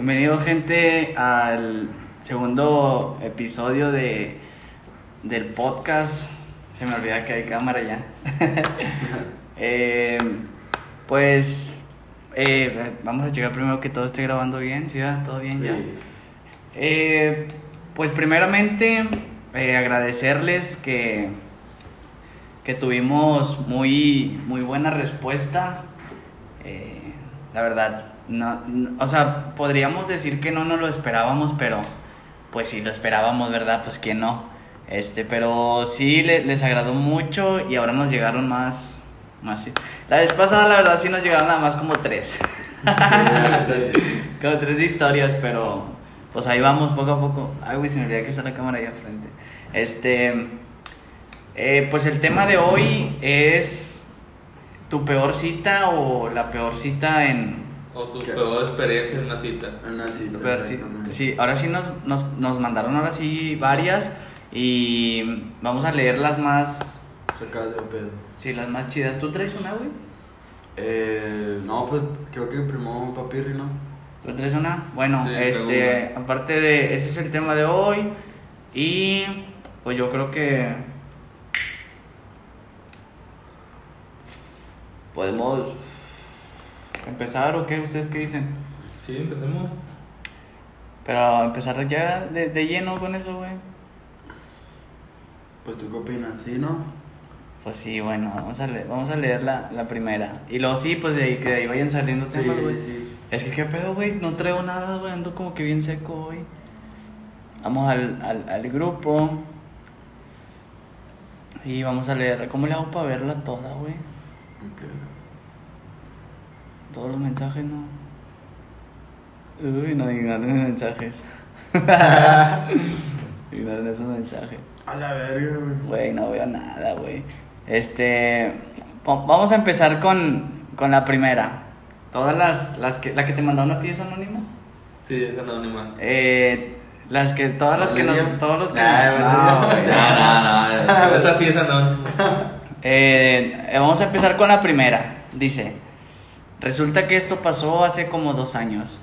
Bienvenido gente al segundo episodio de del podcast. Se me olvida que hay cámara ya. Eh, pues eh, vamos a checar primero que todo esté grabando bien, ¿sí? va? ¿Todo bien ya? Eh, pues primeramente agradecerles que, que tuvimos muy, muy buena respuesta. La verdad, no, no- o sea, podríamos decir que no nos lo esperábamos, pero pues sí lo esperábamos, ¿verdad? Pues que no. Este, pero sí le- les agradó mucho y ahora nos llegaron más, más. sí. La vez pasada, la verdad, sí nos llegaron nada más como tres. como tres historias, pero pues ahí vamos poco a poco. Ay, güey, se me olvidó que está la cámara ahí enfrente. Este, eh, pues el tema de hoy es tu peor cita o la peor cita en, O tu ¿Qué? peor experiencia en una cita. Una cita. Pero sí, ahora sí nos, nos, nos mandaron ahora sí varias y vamos a leer las más, Sacadas de pedo. sí, las más chidas. ¿Tú traes una, güey? Eh, no, pues creo que primó papirri, ¿no? ¿Tú traes una? Bueno, Sí, este, aparte de, ese es el tema de hoy y pues yo creo que podemos empezar o qué, ustedes qué dicen? Sí, empecemos. Pero empezar ya de, de lleno con eso, güey. Pues tú qué opinas, ¿sí, no? Pues sí, bueno, vamos a leer, vamos a leer la, la primera. Y luego sí, pues de ahí, que de ahí vayan saliendo Sí, temas, güey. sí. Es que qué pedo, güey, no traigo nada, güey, ando como que bien seco hoy. Vamos al, al, al grupo. Y vamos a leer. ¿Cómo le hago para verla toda, güey? Amplíala. Todos los mensajes, no. Uy, no ignoren los mensajes. ignoren esos mensajes. A la verga, güey. Güey, no veo nada, güey. Este. va- Vamos a empezar con, con la primera. Todas las, las que. La que te mandaron a ti es anónima. Sí, es anónima. Eh, las que. Todas las que nos. Todos los que. Ay, no, no, no, no. Esta sí es anónima. Eh, vamos a empezar con la primera. Dice, resulta que esto pasó hace como dos años.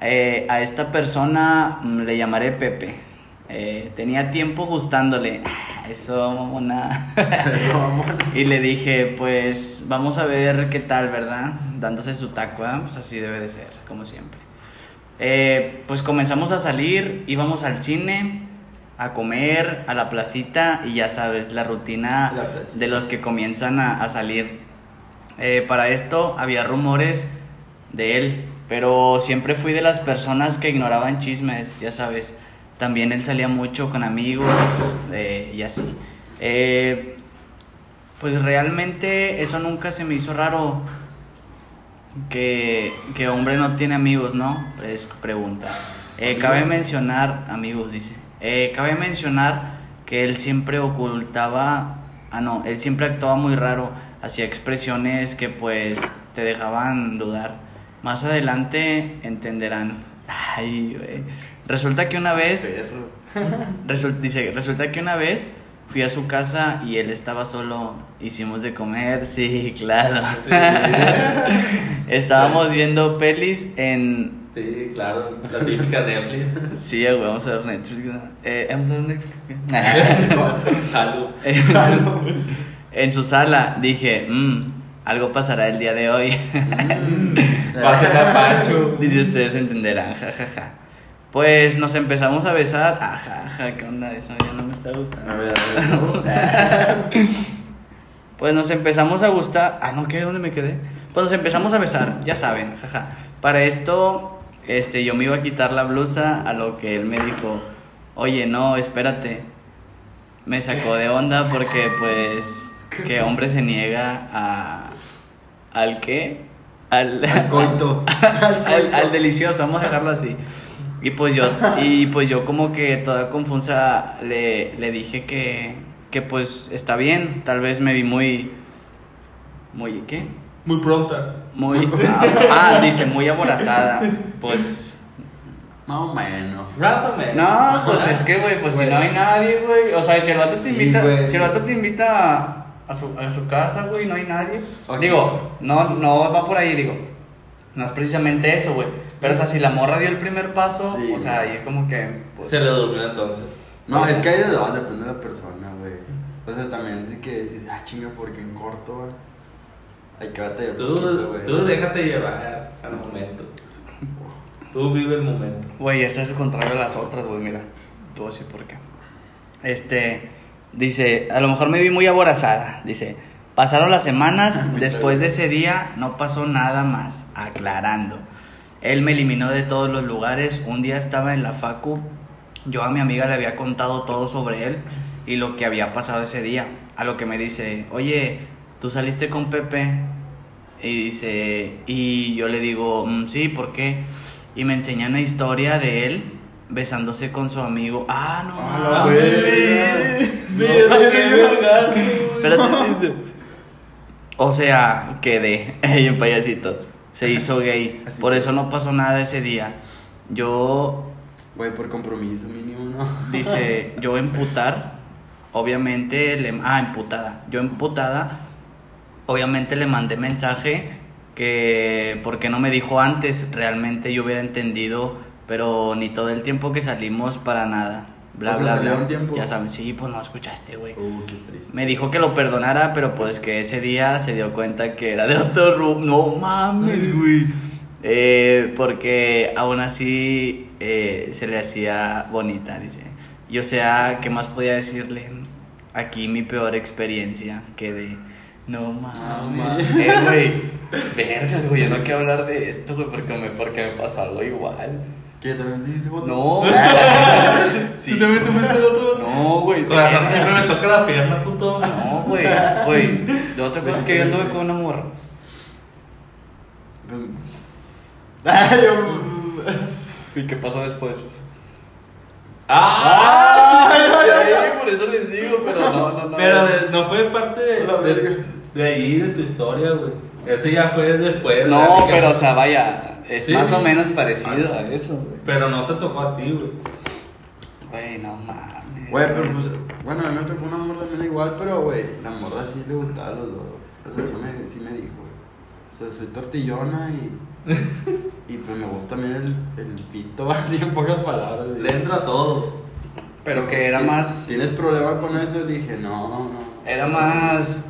Eh, a esta persona mm, le llamaré Pepe. Eh, tenía tiempo gustándole. Eso, mamona. Eso, y le dije, pues vamos a ver qué tal, ¿verdad? Dándose su taco, ¿ah? pues así debe de ser, como siempre. Eh, pues comenzamos a salir, íbamos al cine, a comer, a la placita y ya sabes, la rutina La de los que comienzan a, a salir. Eh, para esto había rumores de él, pero siempre fui de las personas que ignoraban chismes, ya sabes. También él salía mucho con amigos eh, y así. Eh, pues realmente eso nunca se me hizo raro. Que, que hombre no tiene amigos, ¿no? Pre- pregunta. Eh, cabe mencionar, amigos, dice. Eh, cabe mencionar que él siempre ocultaba. Ah, no, él siempre actuaba muy raro. Hacía expresiones que pues te dejaban dudar. Más adelante entenderán. Ay, güey. Resulta que una vez. Resul- dice, resulta que una vez fui a su casa y él estaba solo. Hicimos de comer, sí, claro. Estábamos viendo pelis en. Sí, claro. La típica Netflix. Sí, güey, vamos a ver Netflix. Eh, vamos a ver Netflix. En su sala dije, "Mm, algo pasará el día de hoy. A a Pancho. Dice, ustedes entenderán, jajaja. Pues nos empezamos a besar. Ajaja, ¿qué onda? Eso ya no me está gustando. A ver, a ver. Pues nos empezamos a gustar. Ah, no, ¿qué? ¿Dónde me quedé? Pues nos empezamos a besar, ya saben, jaja. Para esto, este, yo me iba a quitar la blusa, a lo que él me dijo, oye, no, espérate. Me sacó de onda porque, pues, que hombre se niega a. ¿Al qué? Al, Al coito. al, al delicioso, vamos a dejarlo así. Y pues yo, y pues yo como que toda confusa le, le dije que, que pues está bien, tal vez me vi muy, muy, ¿qué? Muy pronta. Muy, ah, dice, muy aborazada, pues, Más o menos. No, pues es que, güey, pues si no hay nadie, güey, o sea, si el vato te invita, si el vato te invita a, su, a su casa, güey, no hay nadie, digo, no, no va por ahí, digo, no es precisamente eso, güey, Pero, o sea, si la morra dio el primer paso, Sí. o sea, ahí es como que. Pues, Se le durmió entonces. No, Pues- es que hay de dos, depende de la persona, güey. O sea, también de que dices, ah, chinga, porque en corto, güey. Hay que batallar Tú, poquito, güey. tú déjate llevar al momento. Tú vive el momento. Güey, esta es contrario a las otras, güey, mira. Tú voy a decir por qué. Este, dice, a lo mejor me vi muy aborazada. Dice, pasaron las semanas, después de ese día no pasó nada más. Aclarando. Él me eliminó de todos los lugares. Un día estaba en la facu. Yo a mi amiga le había contado todo sobre él y lo que había pasado ese día. A lo que me dice, oye, ¿tú saliste con Pepe? Y dice, y yo le digo, "Mm, sí, ¿por qué? Y me enseña una historia de él besándose con su amigo. Ah, no, Ah, verga. Verga. Espérate. O sea, quedé. Ey, un payasito. Se hizo gay. Así Por eso no pasó nada ese día. Yo, Güey, por compromiso mínimo, ¿no? dice, yo emputar. Obviamente le. Ah, emputada. Yo emputada. Obviamente le mandé mensaje que. Porque no me dijo antes. Realmente yo hubiera entendido. Pero ni todo el tiempo que salimos para nada. Bla, O sea, bla, bla. un tiempo. Ya saben, sí, pues no escuchaste, güey. Uh, qué triste. Me dijo que lo perdonara, pero pues que ese día se dio cuenta que era de otro rumbo. No mames, güey. Eh, porque aún así eh, se le hacía bonita, dice. Y o sea, ¿qué más podía decirle? Aquí mi peor experiencia que de... No mames. mames. Eh, güey. Vergas, güey. Yo no quiero hablar de esto, güey, porque me, porque me pasó algo igual. ¿Qué? ¿También te hiciste foto? No. sí. ¿Tú también te fuiste el otro? No, güey. Corazón, vergas. siempre me toca la pierna, puto. No, güey, güey. De otra cosa es que yo anduve con una morra. Yo- ¿Y qué pasó después? ¡Ah! Ay, por eso les digo, pero no, no, no. Pero eh, no fue parte de, La de, verga. de ahí, de tu historia, güey. Ese ya fue después. No, pero o sea, vaya, es Sí, más sí. o menos parecido a eso, güey. Pero no te tocó a ti, güey. Güey, no mames. Güey, pero pues, bueno, a mí me tocó una morra también igual, pero, güey, la morra sí le gustaba a los dos. O sea, sí me, sí me dijo, güey. O sea, soy tortillona y. y pues me gusta también el, el pito, así en pocas palabras. Le entra todo. Pero que era ¿Ti- más. ¿Tienes problema con eso? Y dije, no, no. Era más.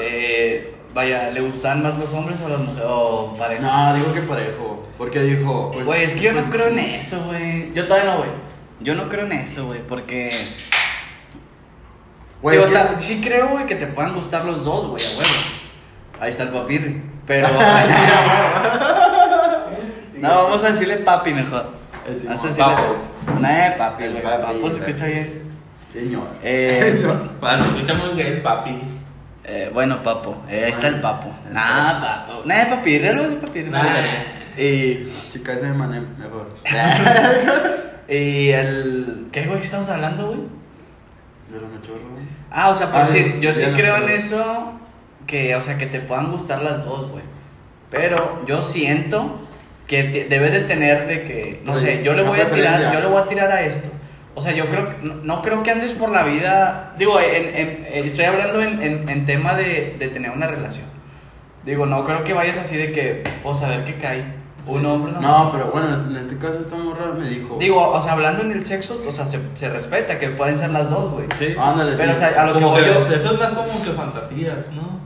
Eh, vaya, ¿le gustaban más los hombres o las mujeres? O pareja? No, digo que parejo. Porque dijo, pues. Güey, es que yo no creo en eso, güey. Yo todavía no, güey. Yo no creo en eso, güey, porque. Güey, Digo, sí creo, güey, que te puedan gustar los dos, güey, a huevo. Ahí está el papirri. Pero. no, vamos a decirle papi mejor. Eh, sí, Vamos a papo. decirle. No, eh, papi, güey. papi, Papo se escucha bien. Señor. Eh, Señor. Bueno, escuchamos gay, papi. Eh, bueno, papo. Eh, ahí está el papo. Nah, papo. Nah, papirri, algo de papirri. Nah. Y. Chica, ese de mané, mejor. Y el. ¿Qué, güey, que estamos hablando, güey? De los machorros. Ah, o sea, por Ah, decir, yo sí creo en eso, que, o sea, que te puedan gustar las dos, güey. Pero yo siento que te- debes de tener de que, no Oye, sé, yo le voy a tirar, yo le voy a tirar a esto. O sea, yo creo, que- no, no creo que andes por la vida, digo, en, en- eh, estoy hablando en, en, en tema de, de tener una relación. Digo, no creo que vayas así de que, pues a ver qué cae. Un hombre, una No, pero bueno, en este caso esta morra me dijo. Digo, o sea, hablando en el sexo, o sea, se, se respeta que pueden ser las dos, güey. Sí. Ándale, Pero, o sí. sea, a lo que Como voy que yo. eso es más como que fantasías, ¿no?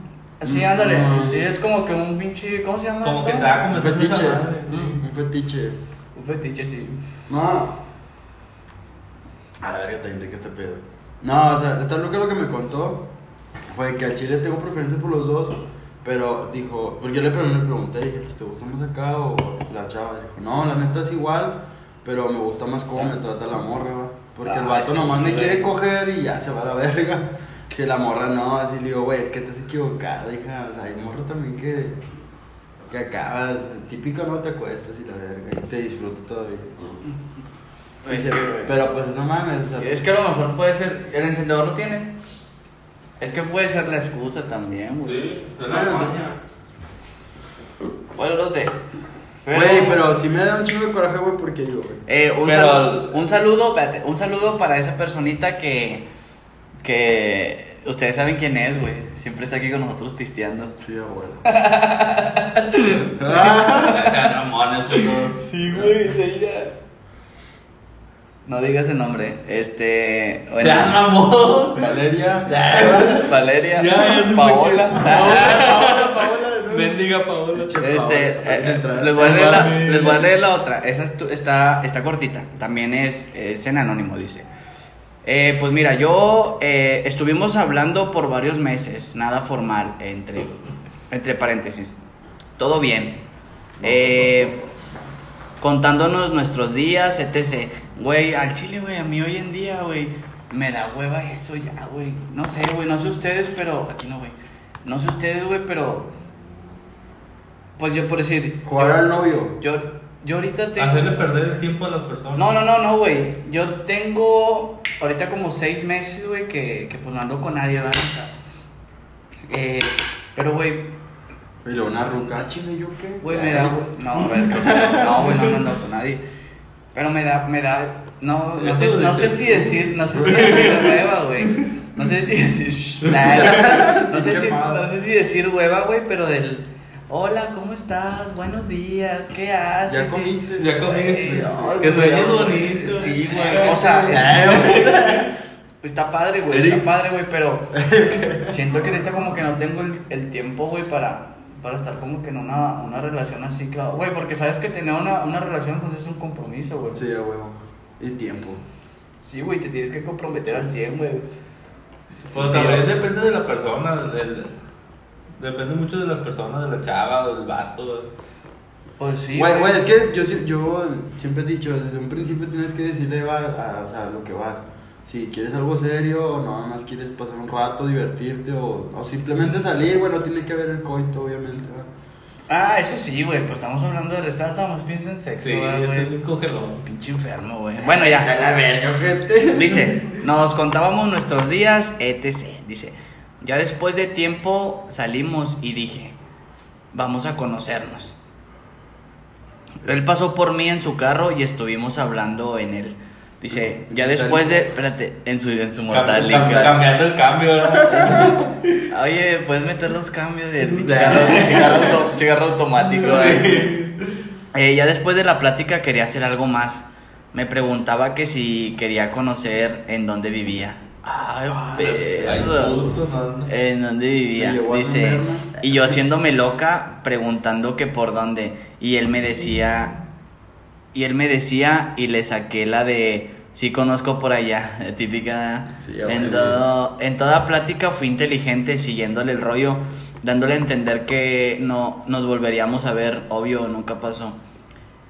Sí, ándale. No. Sí, es como que un pinche. ¿Cómo se llama? Como esto? que te da como Un fetiche. madre, sí. Un fetiche. Un fetiche, sí. No. A la verga, está rico este pedo. No, o sea, esta loca lo que me contó fue que a Chile tengo preferencia por los dos. Pero dijo, porque yo le pregunté, le pregunté, dije, pues, ¿te gusta más acá o la chava? Dijo, no, la neta es igual, pero me gusta más cómo me trata la morra, va. Porque el Ah, vato sí, nomás me quiere coger y ya se va a la verga. Que la morra no, así le digo, güey, es que te has equivocado, hija. O sea, hay morras también que, que acabas, típico no te acuestas y la verga, y te disfruto todavía. Es Dice, que, güey. pero pues no mames, o sea, Es que a lo mejor puede ser. ¿El encendedor lo tienes? Es que puede ser la excusa también, güey. Sí, es la la maña. Bueno, no sé. Güey, pero sí me da un chingo de coraje, güey, porque yo, güey. Eh, un, Pero- saludo, un saludo, espérate, un saludo para esa personita que, que Ustedes saben quién es, güey. Siempre está aquí con nosotros pisteando. Sí, abuelo. Sí, güey, sí, ya. No digas el nombre. Este. bueno. Valeria. Valeria. Ya, Paola. Paola, Paola, nuevo. Bendiga Paola. Este, Paola, eh, les, voy a leer la, les voy a leer la otra. Esa es tu- está, está cortita. También es, es en anónimo, dice. Eh, pues mira, yo eh, estuvimos hablando por varios meses, nada formal, entre, entre paréntesis. Todo bien. Eh, contándonos nuestros días, etc. Güey, al chile, güey, a mí hoy en día, güey, me da hueva eso ya, güey. No sé, güey, no sé ustedes, pero. Aquí no, güey. No sé ustedes, güey, pero. Pues yo por decir. Jugar yo- al novio. Yo, yo ahorita tengo. Hacerle perder el tiempo a las personas. No, no, no, no, güey. Yo tengo ahorita como seis meses, güey, que, que pues no ando con nadie, ¿verdad? O sea, eh, pero, güey, Y luego una ruca. Ah, chingue, ¿yo qué? güey, me da, güey. No, a ver, no, güey, no, no ando con nadie. Pero me da, me da, no, no sé, no sé si decir, no sé si decir hueva, güey. No sé si decir, nah, no, sé si, no sé si decir hueva, güey, pero del, hola, ¿cómo estás? Buenos días, ¿qué haces? ¿Ya comiste? Ya comiste. Ay, Que sueñes bonito. Sí, güey. O sea, es- está padre, güey. Está padre, güey, pero siento que ahorita como que no tengo el, el tiempo, güey, para, para estar como que en una, una relación así, claro. Güey, porque sabes que tener una, una relación, pues es un compromiso, güey. Sí, a huevo. Y tiempo. Sí, güey, te tienes que comprometer al 100, güey. Pero también depende de la persona. Del, depende mucho de las personas, de la chava o del vato. Pues sí, Güey, güey, es que yo, yo siempre he dicho, desde un principio tienes que decirle va, a, o sea, lo que vas. Si quieres algo serio o nada más quieres pasar un rato, divertirte o, o simplemente salir, bueno, tiene que haber el coito, obviamente. ¿verdad? Ah, eso sí, güey, pues estamos hablando del estado, estamos piensa en sexo, Sí, ¿verdad, es güey. Pinche enfermo, güey. Bueno, ya. A la verga, gente. Dice, nos contábamos nuestros días, etc. Dice, ya después de tiempo salimos y dije, vamos a conocernos. Él pasó por mí en su carro y estuvimos hablando en él. Dice, ya después de, espérate, en su, en su mortal cam- cambiando el cambio, ¿verdad? Oye, puedes meter los cambios del pinche carro, pinche carro auto- pinche carro automático. Eh, ya después de la plática quería hacer algo más. Me preguntaba que si quería conocer en dónde vivía. Ay, Ay, perro. En dónde vivía. Dice. Y yo haciéndome loca, preguntando que por dónde. Y él me decía. Y él me decía, y le saqué la de. Sí, conozco por allá, típica. Sí, en, todo, en toda plática fui inteligente, siguiéndole el rollo, dándole a entender que no nos volveríamos a ver, obvio, nunca pasó.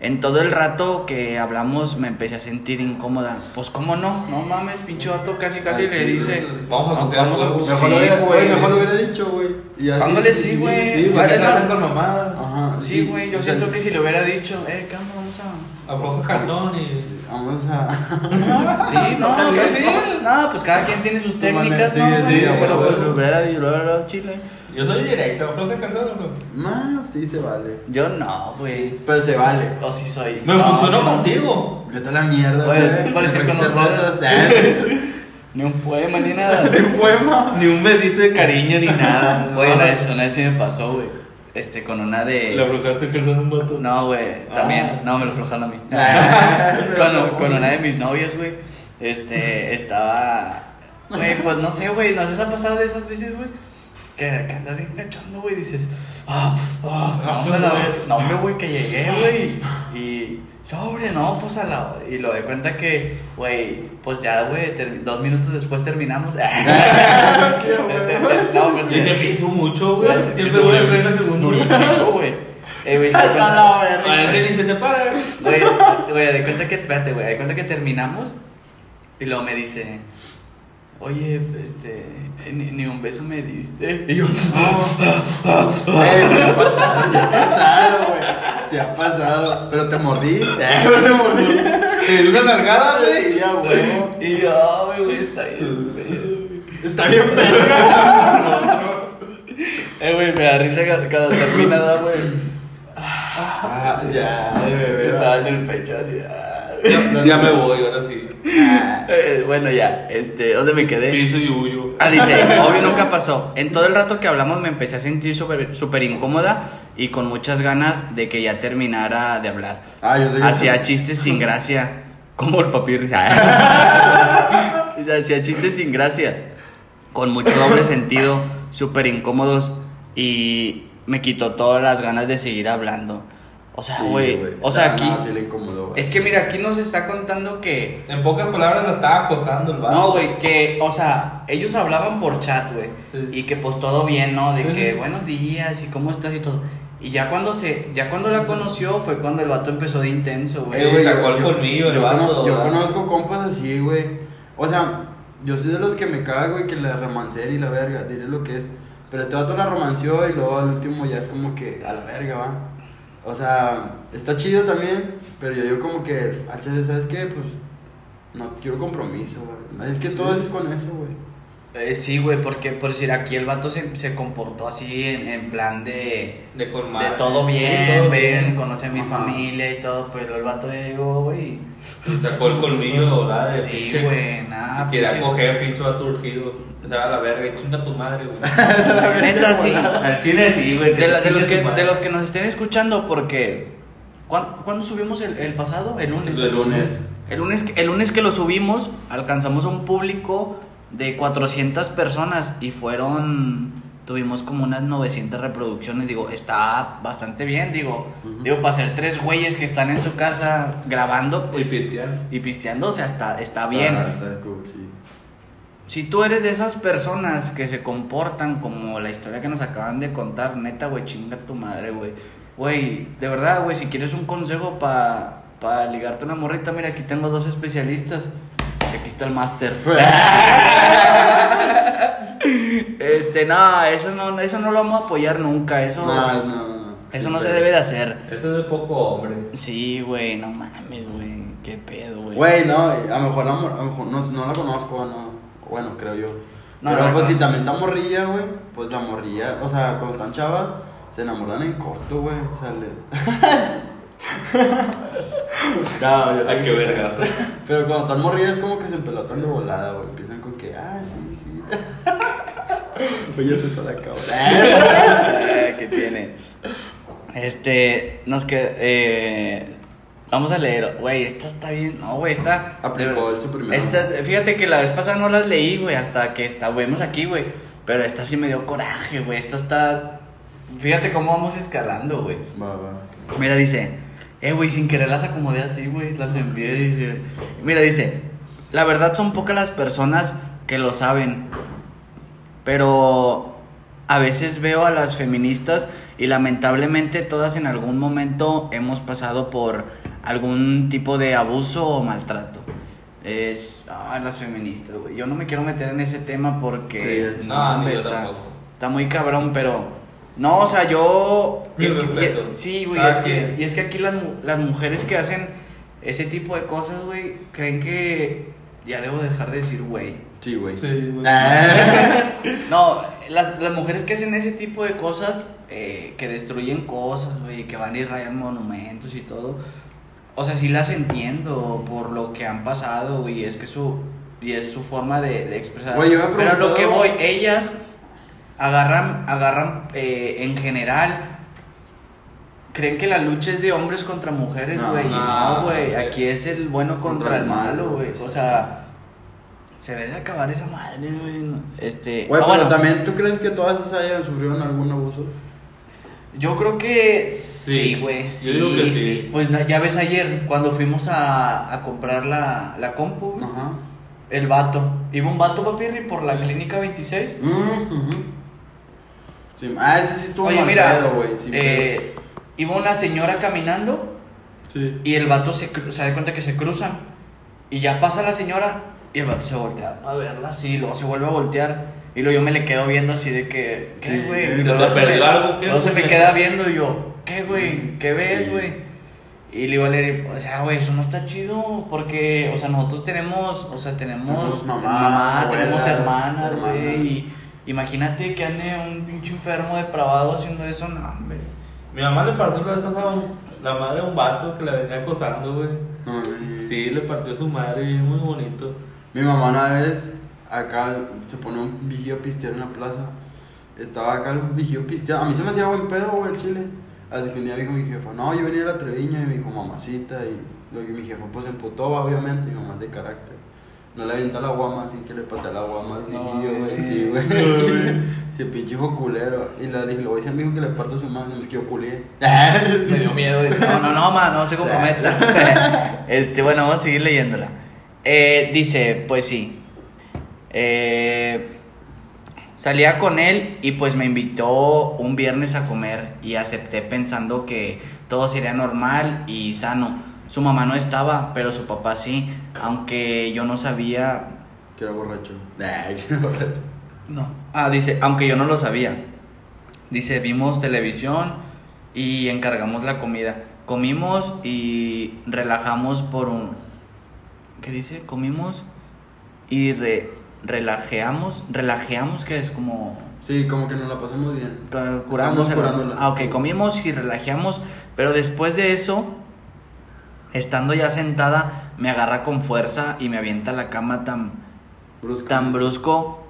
En todo el rato que hablamos me empecé a sentir incómoda. Pues, ¿cómo no? No mames, pinche vato casi casi le sí, dice. vamos a "Ah, coger vamos a huevos". Mejor, sí, lo hubiera, güey. güey, mejor lo hubiera dicho, güey. Y así- sí, güey. Sí. Ajá. Sí, güey, yo siento que si le hubiera dicho, eh, ¿qué? Vamos a... Afloja calzón y. Vamos a. Sí, no, ¿Qué cada- decir? no, pues cada quien tiene sus Su técnicas, ¿no? sí, pero pues hubiera y luego, luego, chile. Yo soy directo, afloja calzón o no. No, sí se vale. Yo no, güey. Pero se vale. O sí soy. Me No, funcionó no. contigo. Vete a la mierda, sí, decir con ustedes. Ni un poema ni nada. Un poema. Ni un besito de cariño ni nada. Güey, una vez sí me pasó, güey. Este, con una de. Le aflojaste calzón a un vato. No, güey, también. Ah. No, me lo aflojaron a mí. Ah, con, con una de mis novias, güey. Este, estaba. Güey, pues no sé, güey. ¿No se ha pasado de esas veces, güey? Que, que andas bien cachando, güey. Dices, ah, ah, no, me la no. ve- No, hombre, güey, que llegué, güey. Y. Sobre, no, pues a la. Y lo de cuenta que, güey, pues ya, güey, ter- dos minutos después terminamos. no, pues Y se me hizo mucho, güey. Siempre dura 30 segundos. duró güey. Eh, güey, A veces ni se te para. Güey, güey, de cuenta que, espérate, güey, de cuenta que terminamos y luego me dice, oye, este, ni, ni un beso me diste. Y yo, se ha pasado, se güey. Se ha pasado. Pero te mordí. Pero te mordí. Dio una nalgada, güey. Sí, huevo. y yo, "Ay, güey, está bien, güey. Está bien, verga. Eh, güey, me da risa cada terminada, güey. Ah, ya, de bebé. Estaba en el pecho así. ah. Ya, ya me voy, ahora sí. Ah, Eh, bueno, ya, este, ¿dónde me quedé? Piso y huyo. Ah, dice, obvio nunca pasó. En todo el rato que hablamos me empecé a sentir súper súper incómoda y con muchas ganas de que ya terminara de hablar. Ah, yo sé Hacía chistes sin gracia, como el papir. Hacía chistes sin gracia, con mucho doble sentido, súper incómodos y me quitó todas las ganas de seguir hablando. O sea, Sí, güey, o sea, aquí... no, sí le incomodó. Es que mira, aquí nos está contando que En pocas palabras la estaba acosando el vato. no, güey, que, o sea, ellos hablaban por chat, güey. Sí. Y que pues todo bien, ¿no? De Sí, que sí. buenos días y cómo estás y todo. Y ya cuando se, ya cuando la conoció fue cuando el vato empezó de intenso, güey. Eh, sacó el colmillo, el yo vato, yo conozco compas así, güey. O sea, yo soy de los que me caga, güey, que la romancera y la verga, diré lo que es. Pero este vato la romanceó y luego al último ya es como que a la verga, va. O sea, está chido también, pero yo digo como que, ¿sabes qué? Pues no quiero compromiso, güey. Es que todo es con eso, güey. Eh, sí, güey, porque por decir aquí el vato se, se comportó así en, en plan de, De con de todo bien, Sí, todo ven, bien. conoce a mi Ajá. familia y todo, pero el vato llegó, güey. Sacó el colmillo de Sí, güey, nada. Quería coger, pinche vato urgido. Va a la verga chinga tu madre, güey. Neta, sí. Al chile sí, güey. De, la- de chingue los que, de los que nos estén escuchando, porque. ¿cuán- ¿Cuándo subimos el, el pasado? El lunes. El lunes. El lunes, que- el lunes que lo subimos, alcanzamos a un público de 400 personas y fueron. Tuvimos como unas 900 reproducciones. Digo, está bastante bien. Digo, digo para ser tres güeyes que están en su casa grabando Y pues, pistear. y pisteando, o sea, está, está bien. Ah, está cool, sí. Si tú eres de esas personas que se comportan como la historia que nos acaban de contar, neta, güey, chinga tu madre, güey. Güey, de verdad, güey, si quieres un consejo para pa ligarte una morrita, mira, aquí tengo dos especialistas. Aquí está el máster. este, no, eso no, eso no lo vamos a apoyar nunca, eso, No, no, no. eso Sí, no se debe de hacer. Ese es de poco hombre. Sí, güey, no mames, güey, qué pedo, güey. Güey, no, a lo mejor, a lo mejor no, no la conozco, no. Bueno, creo yo. No, Pero no pues si también está morrilla, güey, pues la morrilla, o sea, cuando están chavas, se enamoran en corto, güey. O sea, le... no, yo Ay, qué vergas. Pero cuando están morrillas es como que se pelotan de volada, güey. Empiezan con que, ah, sí, sí. Oye, te está la cabra. ¿Qué tiene? Este, nos que eh, vamos a leer, güey, esta está bien, no, güey, esta Aplicó el su. Esta, fíjate que la vez pasada no las leí, güey, hasta que está, vemos aquí, güey, pero esta sí me dio coraje, güey, esta está, fíjate cómo vamos escalando, güey. Va, va. Mira, dice, eh, güey, sin querer las acomodé así, güey, las envié, dice. Mira, dice, la verdad son pocas las personas que lo saben, pero a veces veo a las feministas y lamentablemente todas en algún momento hemos pasado por algún tipo de abuso o maltrato. Es, ah, las feministas, güey. Yo no me quiero meter en ese tema porque Sí, no, yo está, está muy cabrón, pero no, o sea, yo Mis es que- sí, güey, Ah, es que y es que aquí las, las mujeres que hacen ese tipo de cosas, güey, creen que ya debo dejar de decir güey. Sí, güey. Sí, güey. Ah. No, las, las mujeres que hacen ese tipo de cosas, eh, que destruyen cosas, güey, que van y rayan monumentos y todo, o sea, sí las entiendo por lo que han pasado, güey, es que su, y es su forma de, de expresar. Güey, yo me Pero a lo que voy, ellas agarran, agarran eh, en general, creen que la lucha es de hombres contra mujeres, güey, y no, güey, aquí es el bueno contra, Contra el malo, güey, o sea... Se debe de acabar esa madre, güey. Este. Güey, ah, pero bueno, también, ¿tú crees que todas esas hayan sufrido algún abuso? Yo creo que sí, güey. Sí, sí. sí. Pues ya ves ayer, cuando fuimos a, a comprar la, la compu, Ajá. el vato. Iba un vato, papirri, por la clínica 26. Mm, ujú. Sí, ah, ese sí estuvo Oye, mal mira, pedo, güey. sí, eh, iba una señora caminando Sí. y el vato se, cru- se da cuenta que se cruzan. Y ya pasa la señora y el vato se voltea a verla así, luego se vuelve a voltear. Y luego yo me le quedo viendo así de que, ¿qué, Sí, güey? ¿se Y te luego vato perdió me- algo, qué, luego se me queda viendo y yo, ¿qué, güey? ¿Qué ves, Sí. güey? Y le digo, a Leri, o sea, güey, eso no está chido porque, o sea, nosotros tenemos, o sea, tenemos Tenemos mamá, mamá, abuela, tenemos hermanas, hermana. güey. y Imagínate que ande un pinche enfermo depravado haciendo eso, no, hombre. Mi mamá le pasó la vez pasada la madre a un vato que la venía acosando, güey. No mames. Sí, le partió su madre, muy bonito. Mi mamá una vez acá se pone un vigío pistear en la plaza. Estaba acá el vigío pisteando. A mí se me hacía buen pedo, güey, el chile. Así que un día me dijo mi jefa, no, yo venía a la Treviña y me dijo mamacita. Y luego mi jefa pues se emputó, obviamente, mi mamá es de carácter. No le avienta la guama así que le patea la guama al vigío, güey. Sí, güey. Se pinche hijo culero. Y le dije, le voy a decir a mi hijo que le parta su mano. Es que yo culié. Me dio miedo. No, no, no, ma, no se comprometa. este, bueno, vamos a seguir leyéndola. Eh, dice, pues sí. Eh, salía con él y pues me invitó un viernes a comer y acepté pensando que todo sería normal y sano. Su mamá no estaba, pero su papá sí, aunque yo no sabía Que era borracho. Ay, que era borracho. no. Ah, dice, aunque yo no lo sabía. Dice, vimos televisión y encargamos la comida. Comimos y relajamos por un... ¿Qué dice? Comimos y re- relajeamos. Relajeamos, que es como... Sí, como que nos la pasamos bien. cu- Curándose. Estamos curándola. Ah, ok, comimos y relajeamos. Pero después de eso, estando ya sentada, me agarra con fuerza y me avienta la cama tan Brusco. tan brusco.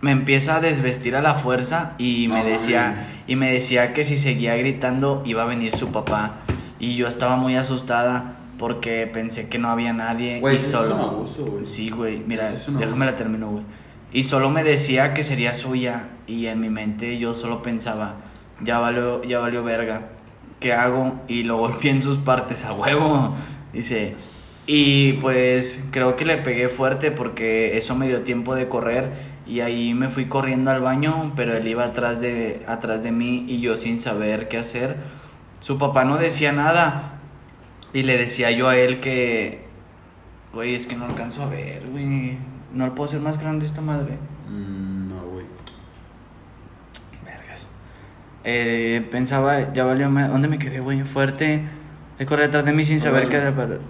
Me empieza a desvestir a la fuerza y me decía y me decía que si seguía gritando iba a venir su papá. Y yo estaba muy asustada porque pensé que no había nadie y solo es un abuso, sí güey mira es déjame la termino güey. Y solo me decía que sería suya y en mi mente yo solo pensaba ya valió ya valió verga hago y lo golpeé en sus partes a huevo dice y pues creo que le pegué fuerte porque eso me dio tiempo de correr y ahí me fui corriendo al baño, pero él iba atrás de, atrás de mí y yo sin saber qué hacer. Su papá no decía nada y le decía yo a él que, güey, es que no alcanzo a ver, güey. No le puedo hacer más grande esta madre. Mm, no, güey. Vergas. Eh, pensaba, ya valió, ma- ¿dónde me quedé, güey? Fuerte. Él corría atrás de mí sin saber qué Órale. hacer.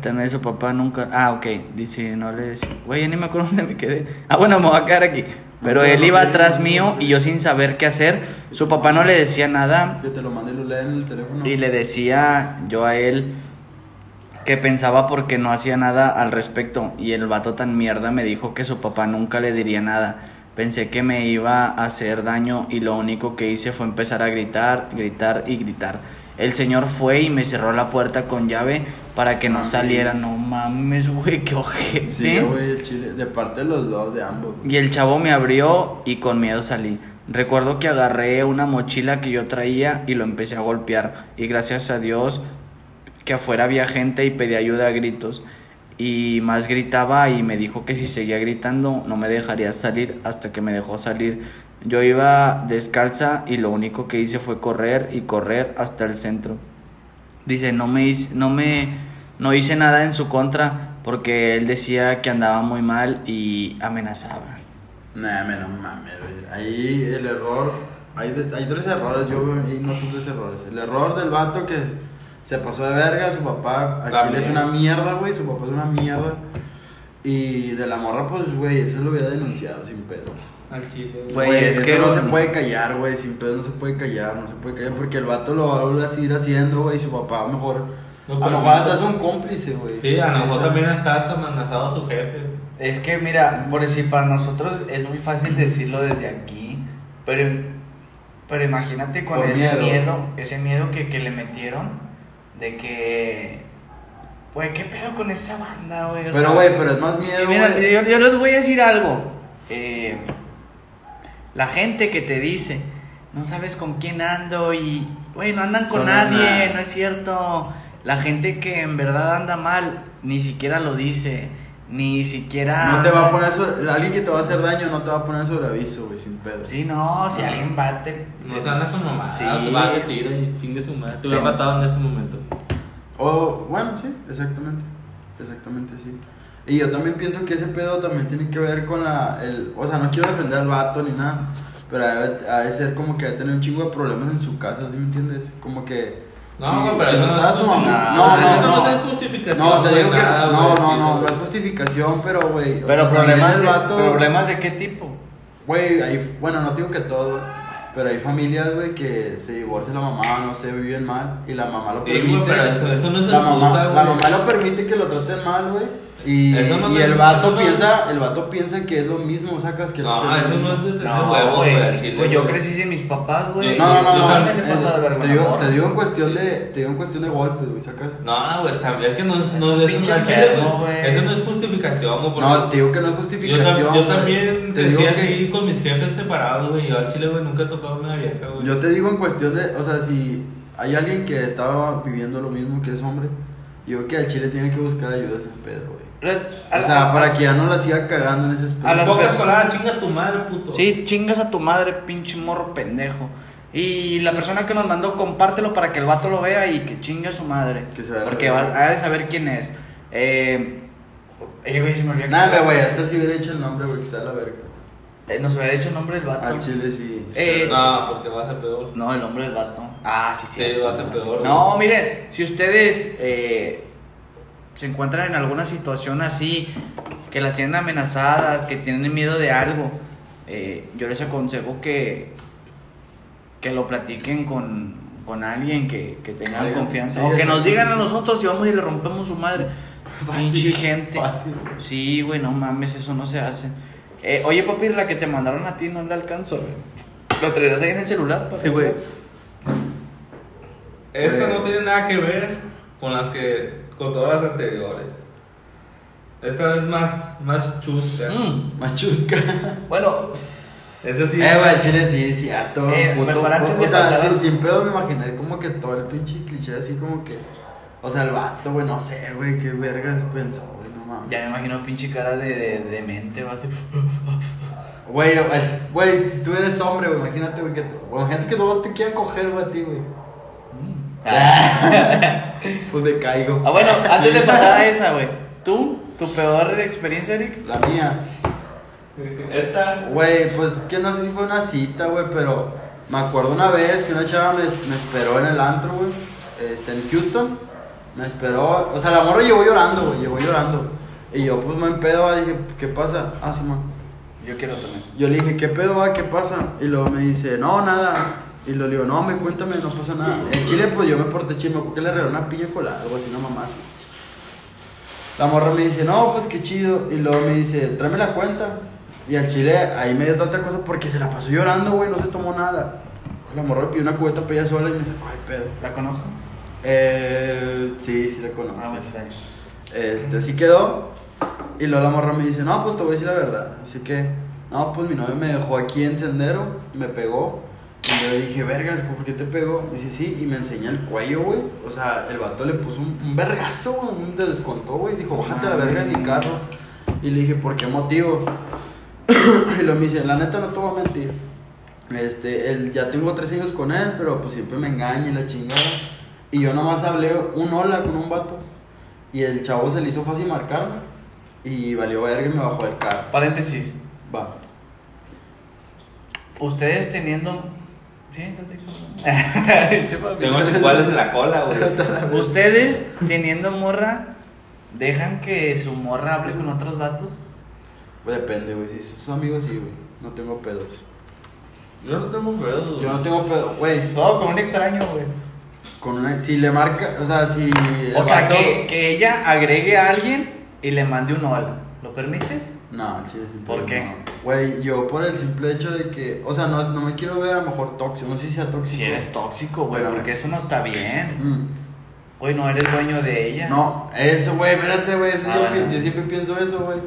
También su papá nunca. Ah, ok. Dice, no le decía. Güey, ya ni me acuerdo dónde me quedé. Ah, bueno, me voy a quedar aquí. Pero él iba atrás mío y yo sin saber qué hacer. Su papá no le decía nada. Yo te lo mandé y lo leí en el teléfono. Y le decía yo a él que pensaba porque no hacía nada al respecto. Y el vato tan mierda me dijo que su papá nunca le diría nada. Pensé que me iba a hacer daño y lo único que hice fue empezar a gritar, gritar y gritar. El señor fue y me cerró la puerta con llave para que no Mami. saliera. No mames, güey, qué ojete. Sí, güey, chile. De parte de los dos, de ambos. Y el chavo me abrió y con miedo salí. Recuerdo que agarré una mochila que yo traía y lo empecé a golpear. Y gracias a Dios que afuera había gente y pedí ayuda a gritos. Y más gritaba y me dijo que si seguía gritando no me dejaría salir hasta que me dejó salir. Yo iba descalza y lo único que hice fue correr y correr hasta el centro. Dice, no me hice, no me no hice nada en su contra porque él decía que andaba muy mal y amenazaba. Nah, me no mames. Ahí el error. Hay, hay tres errores, yo ahí noto tres errores. El error del vato que se pasó de verga, su papá a También. Chile es una mierda, güey. Su papá es una mierda. Y de la morra, pues, güey, eso lo hubiera denunciado sin pedos. Al chile. Güey, Güey, es eso que- no se puede callar, güey, sin pedos no se puede callar, no se puede callar, porque el vato lo va a seguir haciendo, güey, y su papá a lo mejor, No, a pero lo mejor hasta es un cómplice, güey. Sí, a lo mejor también está amenazado su jefe. Es que mira, por decir, para nosotros es muy fácil decirlo desde aquí, pero, pero imagínate con Por ese miedo. miedo. ese miedo que, que le metieron, de que, güey, ¿qué pedo con esa banda, güey? Pero, güey, pero es más y miedo, mira, yo, yo les voy a decir algo. Eh, la gente que te dice, no sabes con quién ando y, güey, no andan con nadie, nada. no es cierto. La gente que en verdad anda mal, ni siquiera lo dice, ni siquiera... No te va a poner sobre, alguien que te va a hacer daño no te va a poner sobre aviso, güey, sin pedo. Sí, no, si alguien bate... No se anda con mamá. Sí. Va de tira y chingue su madre. Te hubiera matado en este momento. O, bueno, sí, exactamente, exactamente, sí. Y yo también pienso que ese pedo también tiene que ver con la, el, o sea, no quiero defender al vato ni nada, pero ha de, ha de ser como que ha de tener un chingo de problemas en su casa, ¿sí me entiendes? Como que... No, si- pero eso no está es su mamá- justificación. No, no, Eso no no. es justificación, No, te digo que no, no, sí, no, no es justificación, pero güey. Pero problemas de, vato- problemas de qué tipo? Güey, ahí, bueno, no digo que todo, Pero hay familias, güey, que se divorcia la mamá, no sé, viven mal, y la mamá lo Sí, güey, permite. pero eso, eso no es la, excusa, mamá, la mamá lo permite que lo traten mal, güey. Y, Eso no el vato eso no- piensa, el vato piensa que es lo mismo, sacas que No, el eso no es de tener No, huevos, güey, Pues yo crecí sin mis papás, güey. No, no, no, Yo no. también le eh, paso de verga te, digo, te digo en cuestión de, te digo en cuestión de golpes, güey, sacas. No, güey, también es que no, Es no es güey. Eso no es justificación, güey. No, te digo que no es yo, justificación. yo güey. también te digo crecí que, así con mis jefes separados, güey. Yo al chile, güey, nunca he tocado una vieja, güey. Yo te digo en cuestión de, o sea, si hay alguien que estaba viviendo lo mismo que es hombre, yo creo que al chile tiene que buscar ayuda a ese pedo, güey. A O sea, para que ya no la siga cagando en ese A las En pocas personas- palabras, chinga tu madre, puto. Sí, chingas a tu madre, pinche morro pendejo. Y la persona que nos mandó, compártelo para que el vato lo vea y que chingue a su madre. Que se Porque va, ha de saber quién es. Eh, eh, güey, se me olvidó. Nada, güey, hasta si hubiera hecho el nombre, güey, que sea la verga. Eh, nos hubiera dicho el nombre del vato. Al chile sí. Eh, No, porque va a ser peor. No, el nombre del vato. Ah, sí, sí. Sí, va a ser peor. No, miren, si ustedes eh, se encuentran en alguna situación así, que las tienen amenazadas, que tienen miedo de algo, eh, yo les aconsejo que, que lo platiquen con, con alguien que, que tengan Alguien, confianza. sí, o que nos digan a nosotros si vamos y le rompemos su madre. Fácil, Pinche gente. fácil. Sí, güey, no mames, eso no se hace. Eh, oye, papi, la que te mandaron a ti no le alcanzó, güey. ¿Lo traerás ahí en el celular? papi? Sí, güey. Esta Güey. no tiene nada que ver con las que. Con todas las anteriores. Esta es más, más chusca. Mm. Machusca. Bueno, Es decir, Eh, güey, chile sí, es cierto. Eh, mejor antes de o sea, pasar sin, pedo me imaginé como que todo el pinche cliché así como que. O sea, el vato, güey, no sé, güey, qué vergas pensó, güey, no mames. ya me imagino pinche cara de, de, de mente, va así. Güey, güey, si tú eres hombre, güey, imagínate, güey, que. te- Bueno, gente que no te quieran coger, güey, a ti, güey. Pues me caigo. Ah, bueno, antes de pasar a esa, güey. ¿Tú? ¿Tu peor experiencia, Eric? La mía. esta. Güey, pues que no sé si fue una cita, güey, pero me acuerdo una vez que una chava me, me esperó en el antro, güey, este, en Houston. Me esperó, o sea, la morra llegó llorando, güey, llegó llorando. Y yo, pues, me empedo, dije, ¿qué pasa? Ah, sí, man. Yo quiero también. Yo le dije, ¿qué pedo, va? ¿Qué pasa? Y luego me dice, no, nada. Y lo digo, no, me cuéntame, no pasa nada. En Chile, pues yo me porté chido, porque le regalé una piña colada, algo así, no mamás. La morra me dice, no, pues qué chido. Y luego me dice, tráeme la cuenta. Y al chile, ahí me dio tanta cosa porque se la pasó llorando, güey, no se tomó nada. La morra me pidió una cubeta para ella sola y me sacó de pedo. ¿La conozco? Eh, sí, sí la conozco. Ah. Este, así quedó. Y luego la morra me dice, no, pues te voy a decir la verdad. Así que, no, pues mi novio me dejó aquí en Sendero, me pegó. Y yo le dije, vergas, ¿por qué te pegó? Me dice, sí, y me enseña el cuello, güey. O sea, el vato le puso un, un vergazo, güey, un te descontó, güey. Dijo, bájate a la verga de mi carro. Y le dije, ¿por qué motivo? y luego me dice, la neta no te voy a mentir. Este, él, ya tengo tres años con él, pero pues siempre me engaña y la chingada. Y yo nomás hablé un hola con un vato. Y el chavo se le hizo fácil marcarme. Y valió verga y me bajó del carro. Paréntesis. Va. Ustedes teniendo. Tengo en la cola, güey. Ustedes teniendo morra, ¿dejan que su morra hable con otros vatos? Pues depende, güey. Si son amigos, sí, güey. No tengo pedos. Yo no tengo pedo. Yo no tengo pedos, güey. No, con un extraño, güey. Con una. Si le marca. O sea, si. O sea, vato- que, que ella agregue a alguien y le mande un hola. ¿Lo permites? No, chile, sí, ¿Por qué? no. Güey, yo por el simple hecho de que. O sea, no, no me quiero ver a lo mejor tóxico. No sé si sea tóxico. Si eres tóxico, güey, porque eso no está bien. Mm. Hoy no eres dueño de ella. No, eso, güey, espérate, güey. eso Ah, yo, bueno. yo siempre pienso eso, güey.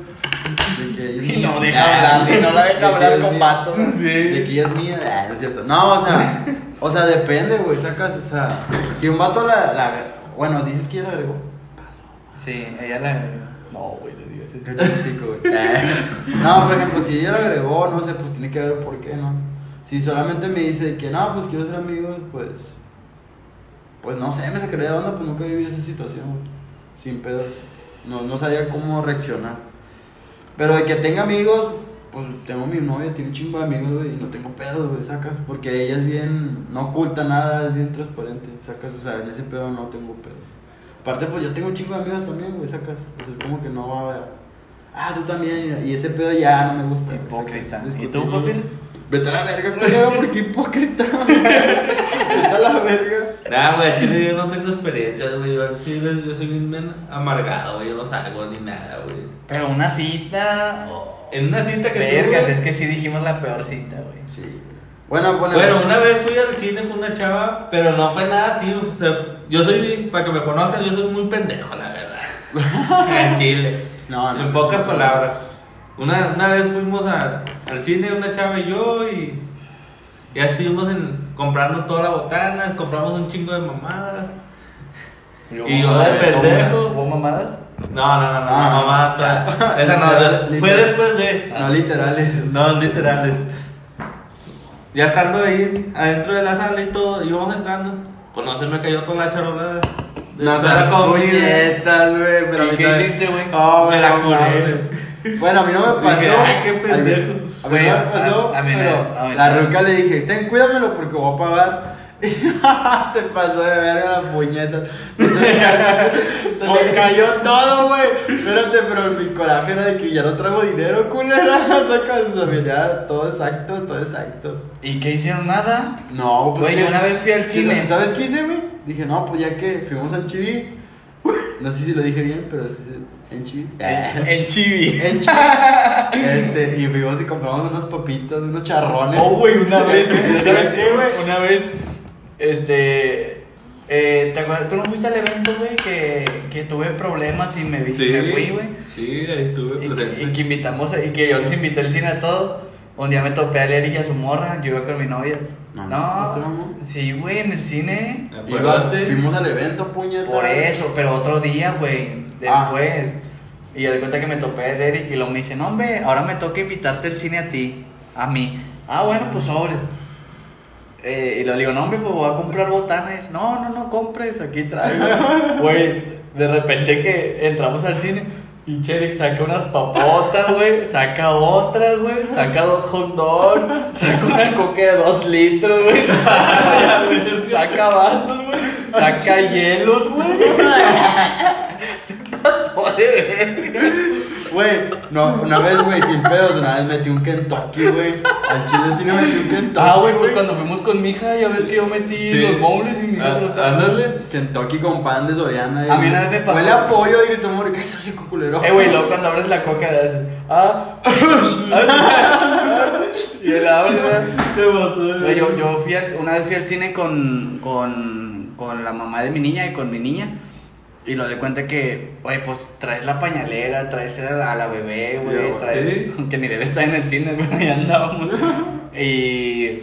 De Y mía. no deja hablar, y no la De deja que hablar con vatos. De que ella es mía. Ah, no es cierto. No, o sea, o sea, depende, güey. Sacas, o sea, si un vato la. la bueno, dices que ella la agregó. Sí, ella la. No, güey, le digas Qué eso. tóxico, güey. Eh. No, por ejemplo, si ella la agregó, no sé, pues tiene que ver por qué, ¿no? Si solamente me dice que no, pues quiero ser amigos, pues. Pues no sé, me sacaría de onda, pues nunca viví esa situación, güey. Sin pedos. No, no sabía cómo reaccionar. Pero de que tenga amigos, pues tengo mi novia, tiene un chingo de amigos, güey, y no tengo pedos, güey, sacas. Porque ella es bien, no oculta nada, es bien transparente, sacas. O sea, en ese pedo no tengo pedos. Aparte, pues yo tengo un chingo de amigas también, güey, sacas. Pues es como que no va a. Ah, tú también, y ese pedo ya no me gusta. Hipócrita. ¿Y tú, papi? Vete a la verga, culero, porque hipócrita. Vete a la verga. Nah, güey, chile yo no tengo experiencias, güey. Yo yo soy bien amargado, güey. Yo no salgo ni nada, güey. Pero una cita. oh, En una cita que Vergas, tuve- es que sí dijimos la peor cita, güey. Sí. Bueno, bueno. Bueno, una vez fui al cine con una chava, pero no fue nada así. O sea, yo soy, para que me conozcan, yo soy muy pendejo, la verdad. En Chile. No, no. En pocas palabras. Una, una vez fuimos a- al cine, una chava y yo, y ya estuvimos en, comprando toda la botana, compramos un chingo de mamadas. Y yo de pendejo. ¿Hubo mamadas? No, no, no, no, Ah. toda- esa no, fue después de. No literales. No, literales. Ya estando ahí adentro de la sala y todo, íbamos entrando, pues no se me cayó toda la charola de, No seas puñetas, güey. Pero ¿Y a mí qué hiciste, güey? Oh, Me la no curé. Bueno, a mí no me pasó. Dije, ay, qué pendejo. A mí Güey, no me a- pasó. a mí no pero es- a mí la ruca le dije, ten, cuídamelo porque voy a pagar. se pasó de verga la puñeta. Se me cayó, se me cayó todo, güey. Espérate, pero mi coraje era de que ya no traigo dinero, culera. Saca su habilidad, todo exacto, todo exacto. ¿Y qué hicieron? Nada. No, pues. Güey, yo una vez fui al cine. ¿Sabes qué hice, güey? Dije, no, pues ya que fuimos al Chibi. No sé si lo dije bien, pero sí, sí, en Chibi. En Chibi. En. Este, y fuimos y compramos unas papitas, unos charrones. Oh, güey, una vez. ¿Sabes qué, güey? Una vez, este. Eh, ¿te acuerdas? ¿Tú no fuiste al evento, güey? Que, que tuve problemas y me, vi, me fui, güey. Sí, ahí estuve Y, que- y que invitamos, y que yo les invité al cine a todos. Un día me topé a Eric y a su morra, yo iba con mi novia. No, No, ¿no sí, güey, en el cine. Acuérdate. fuimos al evento, puñeta. Por eso, pero otro día, güey, Ah. después. Y yo de cuenta que me topé a Eric y luego me dice, no, hombre, ahora me toca invitarte al cine a ti, a mí. Ah, bueno, pues sobres. Eh, y le digo, no, hombre, pues voy a comprar botanas. No, no, no compres, aquí traigo. Güey, de repente que entramos al cine, y Eric saca unas papotas, güey, saca otras, güey, saca dos hot dogs, saca una coca de dos litros, güey, saca vasos, güey, saca hielos, güey. Se pasó de. Güey, no, una vez, güey, sin pedos, una vez metí un Kentucky, güey. Al chile sí me metí un Kentucky. Ah, güey, pues cuando fuimos con mi hija, ya ves que yo metí Sí. los bowls y mi hija se los Ah, trajo. Ándale. Kentucky con pan de Soriana. y- A mí una vez me pasó- Huele a pollo y gritó, amor, ¿qué es eso, chico culero? Eh, güey, luego cuando abres la coca eso. Ah. y el abre. Te mató. Güey, Yo, yo fui al- una vez fui al cine con, con, con la mamá de mi niña y con mi niña. Y lo de cuenta que, oye, pues traes la pañalera, traes a la, a la bebé, güey, traes. sí. Que ni debe estar en el cine, güey, ahí andábamos. y.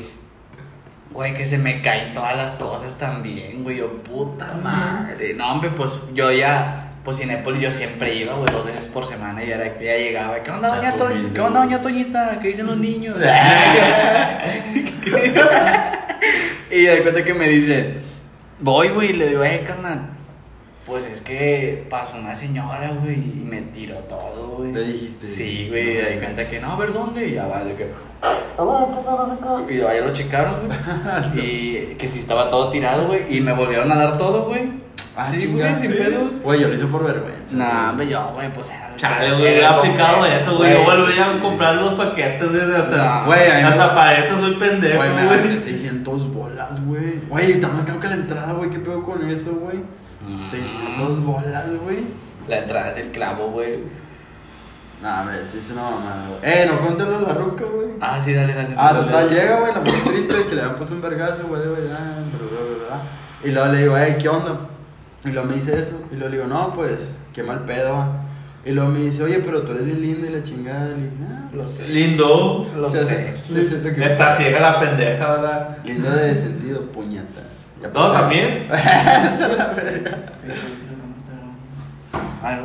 Güey, que se me caen todas las cosas también, güey. Yo, puta madre. No, hombre, pues yo ya. Pues Cinépolis yo siempre iba, güey, dos veces por semana y era que ya llegaba. ¿Qué onda, doña Toñita? ¿Qué onda, güey. doña Toñita? ¿Qué dicen los niños? y de cuenta que me dice, voy, güey, y le digo, eh, carnal, pues es que pasó una señora, güey, y me tiró todo, güey. ¿Le dijiste? Sí, güey, y de cuenta que, no, a ver, ¿dónde? Y ya va, de que... Y ya lo checaron, güey. y que si estaba todo tirado, güey, y me volvieron a dar todo, güey. Ah, sí, güey, sin pedo. Güey, yo lo hice por vergüenza. Nah, hombre, yo, güey, pues era. Chale, güey, era hubiera aplicado eso, güey. Yo volvería a comprar los paquetes desde hasta. Güey, hasta para eso soy pendejo, Güey, güey. 600 bolas, güey. Güey, está más caro que la entrada, güey. ¿Qué pedo con eso, güey? Mm. 600 bolas, güey. La entrada es el clavo, güey. Nah, a ver, sí es una mamada, güey. Eh, no cuéntalo a la ruca, güey. Ah, sí, dale, dale. Ah, dale. total, llega, güey, la muy triste que le habían puesto un vergazo, güey. Y luego le digo, eh, ¿qué onda? Y luego me dice eso. Y luego le digo, no, pues, qué mal pedo, va. Y luego me dice, oye, pero tú eres bien lindo y la chingada. Y le dije, ah, Lo sé. Lindo. Lo sé. se que- Está ciega la pendeja, ¿verdad? Lindo de sentido, puñetas. Pues, también.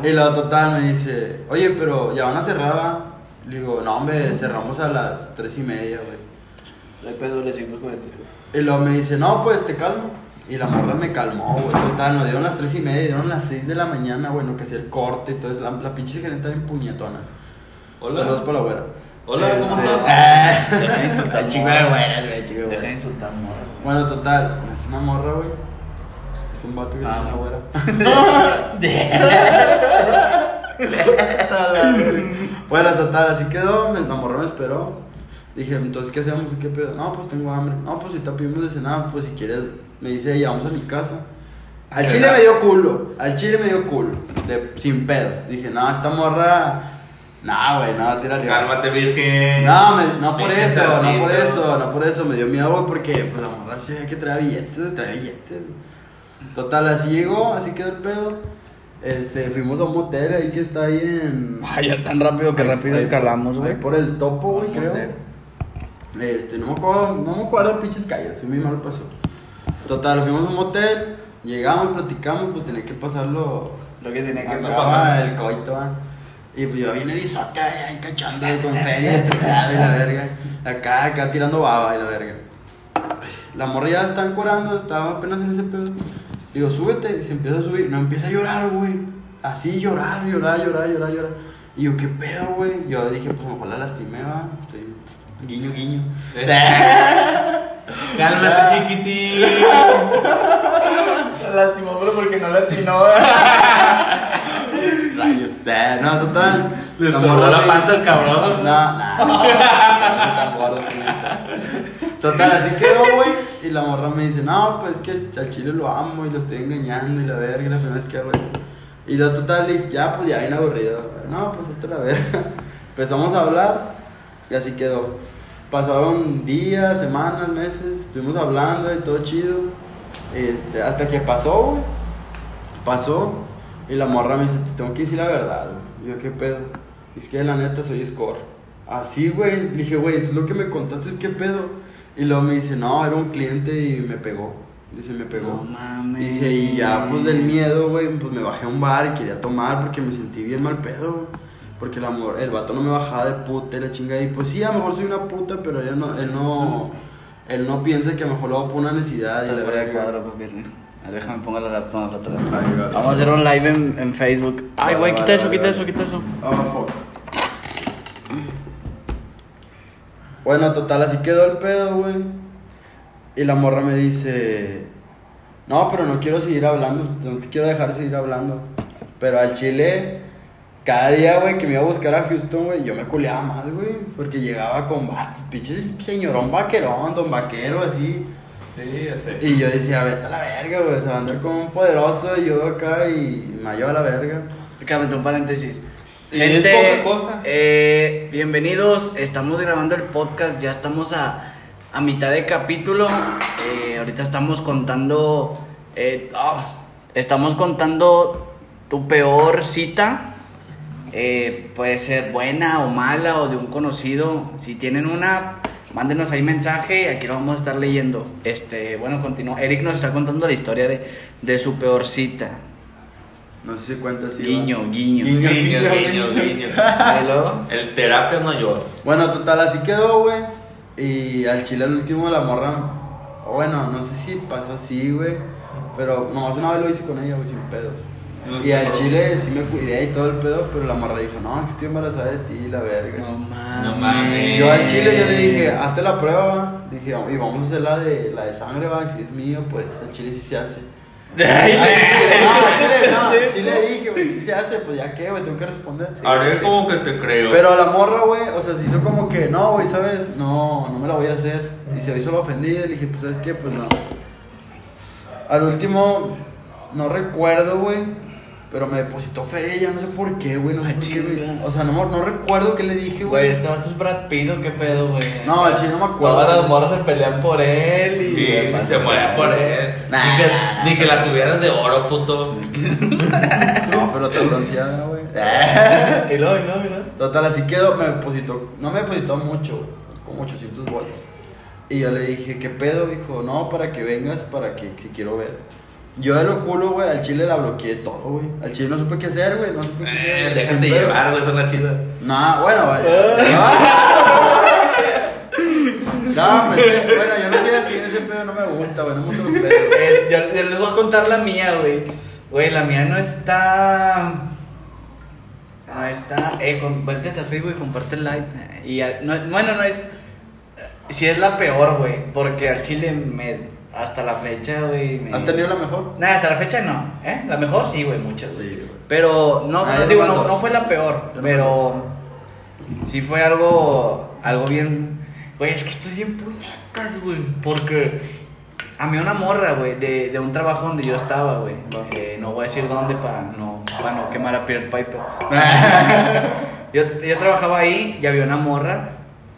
Y luego total me dice, oye, pero ya van a cerrar, va?". Le digo, no, hombre, cerramos a las tres y media, güey. No hay pedo, le seguimos con el tío. Y luego me dice, no, pues te calmo. Y la morra me calmó, güey. Total, nos dieron las 3 y media, dieron las 6 de la mañana, güey, no que hacer corte y todo eso. La, la pinche gerente bien puñetona. Hola. Saludos para la güera. Hola, ¿cómo Este, estás? eh, Deja de insultar. Chingo de güeras, güey, chingo de Deja de güeras. insultar, morra. Bueno, total, es una morra, güey. Es un vato que Ah, una no. güera. bueno, total, así quedó. me- La morra me esperó. Dije, entonces, ¿qué hacemos? ¿Qué pedo? No, pues tengo hambre. No, pues si te pedimos de cenar, pues si quieres, me dice ella, vamos a mi casa. Al chile me dio culo, al chile me dio culo, de- sin pedos. Dije, no, esta morra, no, güey, no, tírale. Cálmate, virgen. No, me- no por Pinche eso, no por eso, no por eso, me dio miedo, güey, porque pues la morra se ve que trae billetes, trae billetes. Total, así llegó, así quedó el pedo. Este, fuimos a un motel ahí que está ahí en. Ay, ya tan rápido que ahí- rápido ahí- escalamos, ahí güey. por el topo, güey, creo. motel. Este, no me acuerdo, no me acuerdo pinches calles, sí, muy mal pasó. Total, fuimos a un motel, llegamos, platicamos, pues tenía que pasarlo. Lo que tenía que Ah, pasar. el coito, va. Y pues yo bien erizota, ya encachando con feria, estresado y la verga. Acá, acá tirando baba y la verga. La morra ya estaba curando, estaba apenas en ese pedo. Digo, súbete, y se empieza a subir. No empieza a llorar, güey. Así, llorar, llorar, llorar, llorar, llorar. Y yo, ¿qué pedo, güey? Yo dije, pues mejor la lastimé, va. Estoy guiño, guiño. Cálmate, chiquitín. Lastimó, pero porque no latinó. Rayos. Eh, No, total. Le la me panza al cabrón. No, no. no, tan gordo, neta. Total, así quedó, güey. Y la morra me dice, no, pues es que al chile lo amo y lo estoy engañando y la verga, la primera vez que hago esto. Y lo total, dije, ya, pues ya bien aburrido. No, pues esto es la verga. Empezamos a hablar y así quedó. Pasaron días, semanas, meses, estuvimos hablando y todo chido. Este, hasta que pasó, güey. Pasó y la morra me dice, te tengo que decir la verdad. Y yo, ¿qué pedo? Es que la neta soy score. Así, güey. Le dije, güey, es lo que me contaste, es qué pedo. Y luego me dice, no, era un cliente y me pegó. Dice, me pegó. No mames. Dice, y ya, pues del miedo, güey, pues me bajé a un bar y quería tomar porque me sentí bien mal pedo. Porque el amor, el vato no me bajaba de puta y la chingada. Y pues sí, a lo mejor soy una puta, pero él no, él no, él no piensa que a lo mejor lo hago por una necesidad. y fuera de verga. cuadro, papi. Ah, Déjame pongo la. Ahí va. Vamos a hacer un live en, en Facebook. Ay, güey, vale, quita eso, vale, quita vale. eso, quita eso. Ah, fuck. Bueno, total, así quedó el pedo, güey. Y la morra me dice, no, pero no quiero seguir hablando, no te quiero dejar seguir hablando. Pero al chile, cada día, güey, que me iba a buscar a Houston, güey, yo me culeaba más, güey. Porque llegaba con vatos, pinches señorón vaquerón, don vaquero, así. Sí, ya sé. Y yo decía, vete a la verga, güey, se va a andar con un poderoso y yo acá y me lleva a la verga. Déjame un paréntesis. Gente, es poca cosa. eh, bienvenidos. Estamos grabando el podcast. Ya estamos a, a mitad de capítulo. Eh, ahorita estamos contando. eh, ah, estamos contando tu peor cita. Eh, puede ser buena o mala o de un conocido. Si tienen una, mándenos ahí mensaje y aquí lo vamos a estar leyendo. Este, bueno, continúa. Eric nos está contando la historia de, de su peor cita. No sé si cuenta así. Guiño, guiño. Guiño, Guiño, guiño, guiño, guiño. guiño. Y luego, El terapia no llora. Bueno, total, así quedó, güey. Y al chile al último la morra. Bueno, no sé si pasó así, güey. Pero nomás una vez lo hice con ella, güey, sin pedos. Y al chile sí me cuidé y todo el pedo, pero la morra dijo, no, es que estoy embarazada de ti, la verga. No mames. No mames. Yo al chile yo le dije, hazte la prueba, va. Dije, y vamos a hacer la de, la de sangre, va. Si es mío, pues al chile sí se hace. Ay, Al chile, no, al chile no. Sí le dije, güey, sí se hace, pues ya qué, güey, tengo que responder. Sí, Ahora es sí. como que te creo. Pero a la morra, güey, o sea, se hizo como que, no, güey, ¿sabes? No, no me la voy a hacer. Y se hizo la ofendida y le dije, pues, ¿sabes qué? Pues no. Al último, no recuerdo, güey. Pero me depositó feria, ya no sé por qué, güey. No sé Ay, por qué, güey. chinga. O sea, no, no recuerdo qué le dije, Güey, güey. este vato es Brad Pitt, ¿o ¿qué pedo, güey? No, al chile no me acuerdo. Todas las morras se pelean por él y... Sí, se muere nada. por él. Nah, ni, que, nah, nah. ni que la tuvieras de oro, puto. No, pero te bronceada, güey. Y luego, y luego, y luego. Total, así quedó, me depositó, no me depositó mucho, güey, como 800 bolas. Y yo le dije, ¿qué pedo? Dijo, no, para que vengas, para que, que quiero ver. Yo de lo culo, güey, al chile la bloqueé todo, güey. Al chile no supe qué hacer, güey, no supe qué hacer. Eh, déjate llevar, güey, esa es la chida. No, bueno, vaya. No, pues, eh, bueno, yo no soy así, en ese pedo no me gusta, güey, no me los pedos. Eh, yo, yo les voy a contar la mía, güey. Güey, la mía no está... No está... Eh, con, vete a Facebook y comparte el live. Eh, Y, a- no, bueno, no es... Si es la peor, güey. Porque al chile me... Hasta la fecha, güey. me- ¿Has tenido la mejor? Nada, hasta la fecha no. ¿Eh? La mejor sí, güey, muchas. Sí, güey. Pero no, Ah, no digo, no, no fue la peor. Pero sí fue algo, algo bien, Güey, es que estoy bien puñetas, güey. Porque a mí una morra, güey, de, de un trabajo donde yo estaba, güey. que no voy a decir dónde para no, para no quemar a Peter Piper. yo, yo trabajaba ahí y había una morra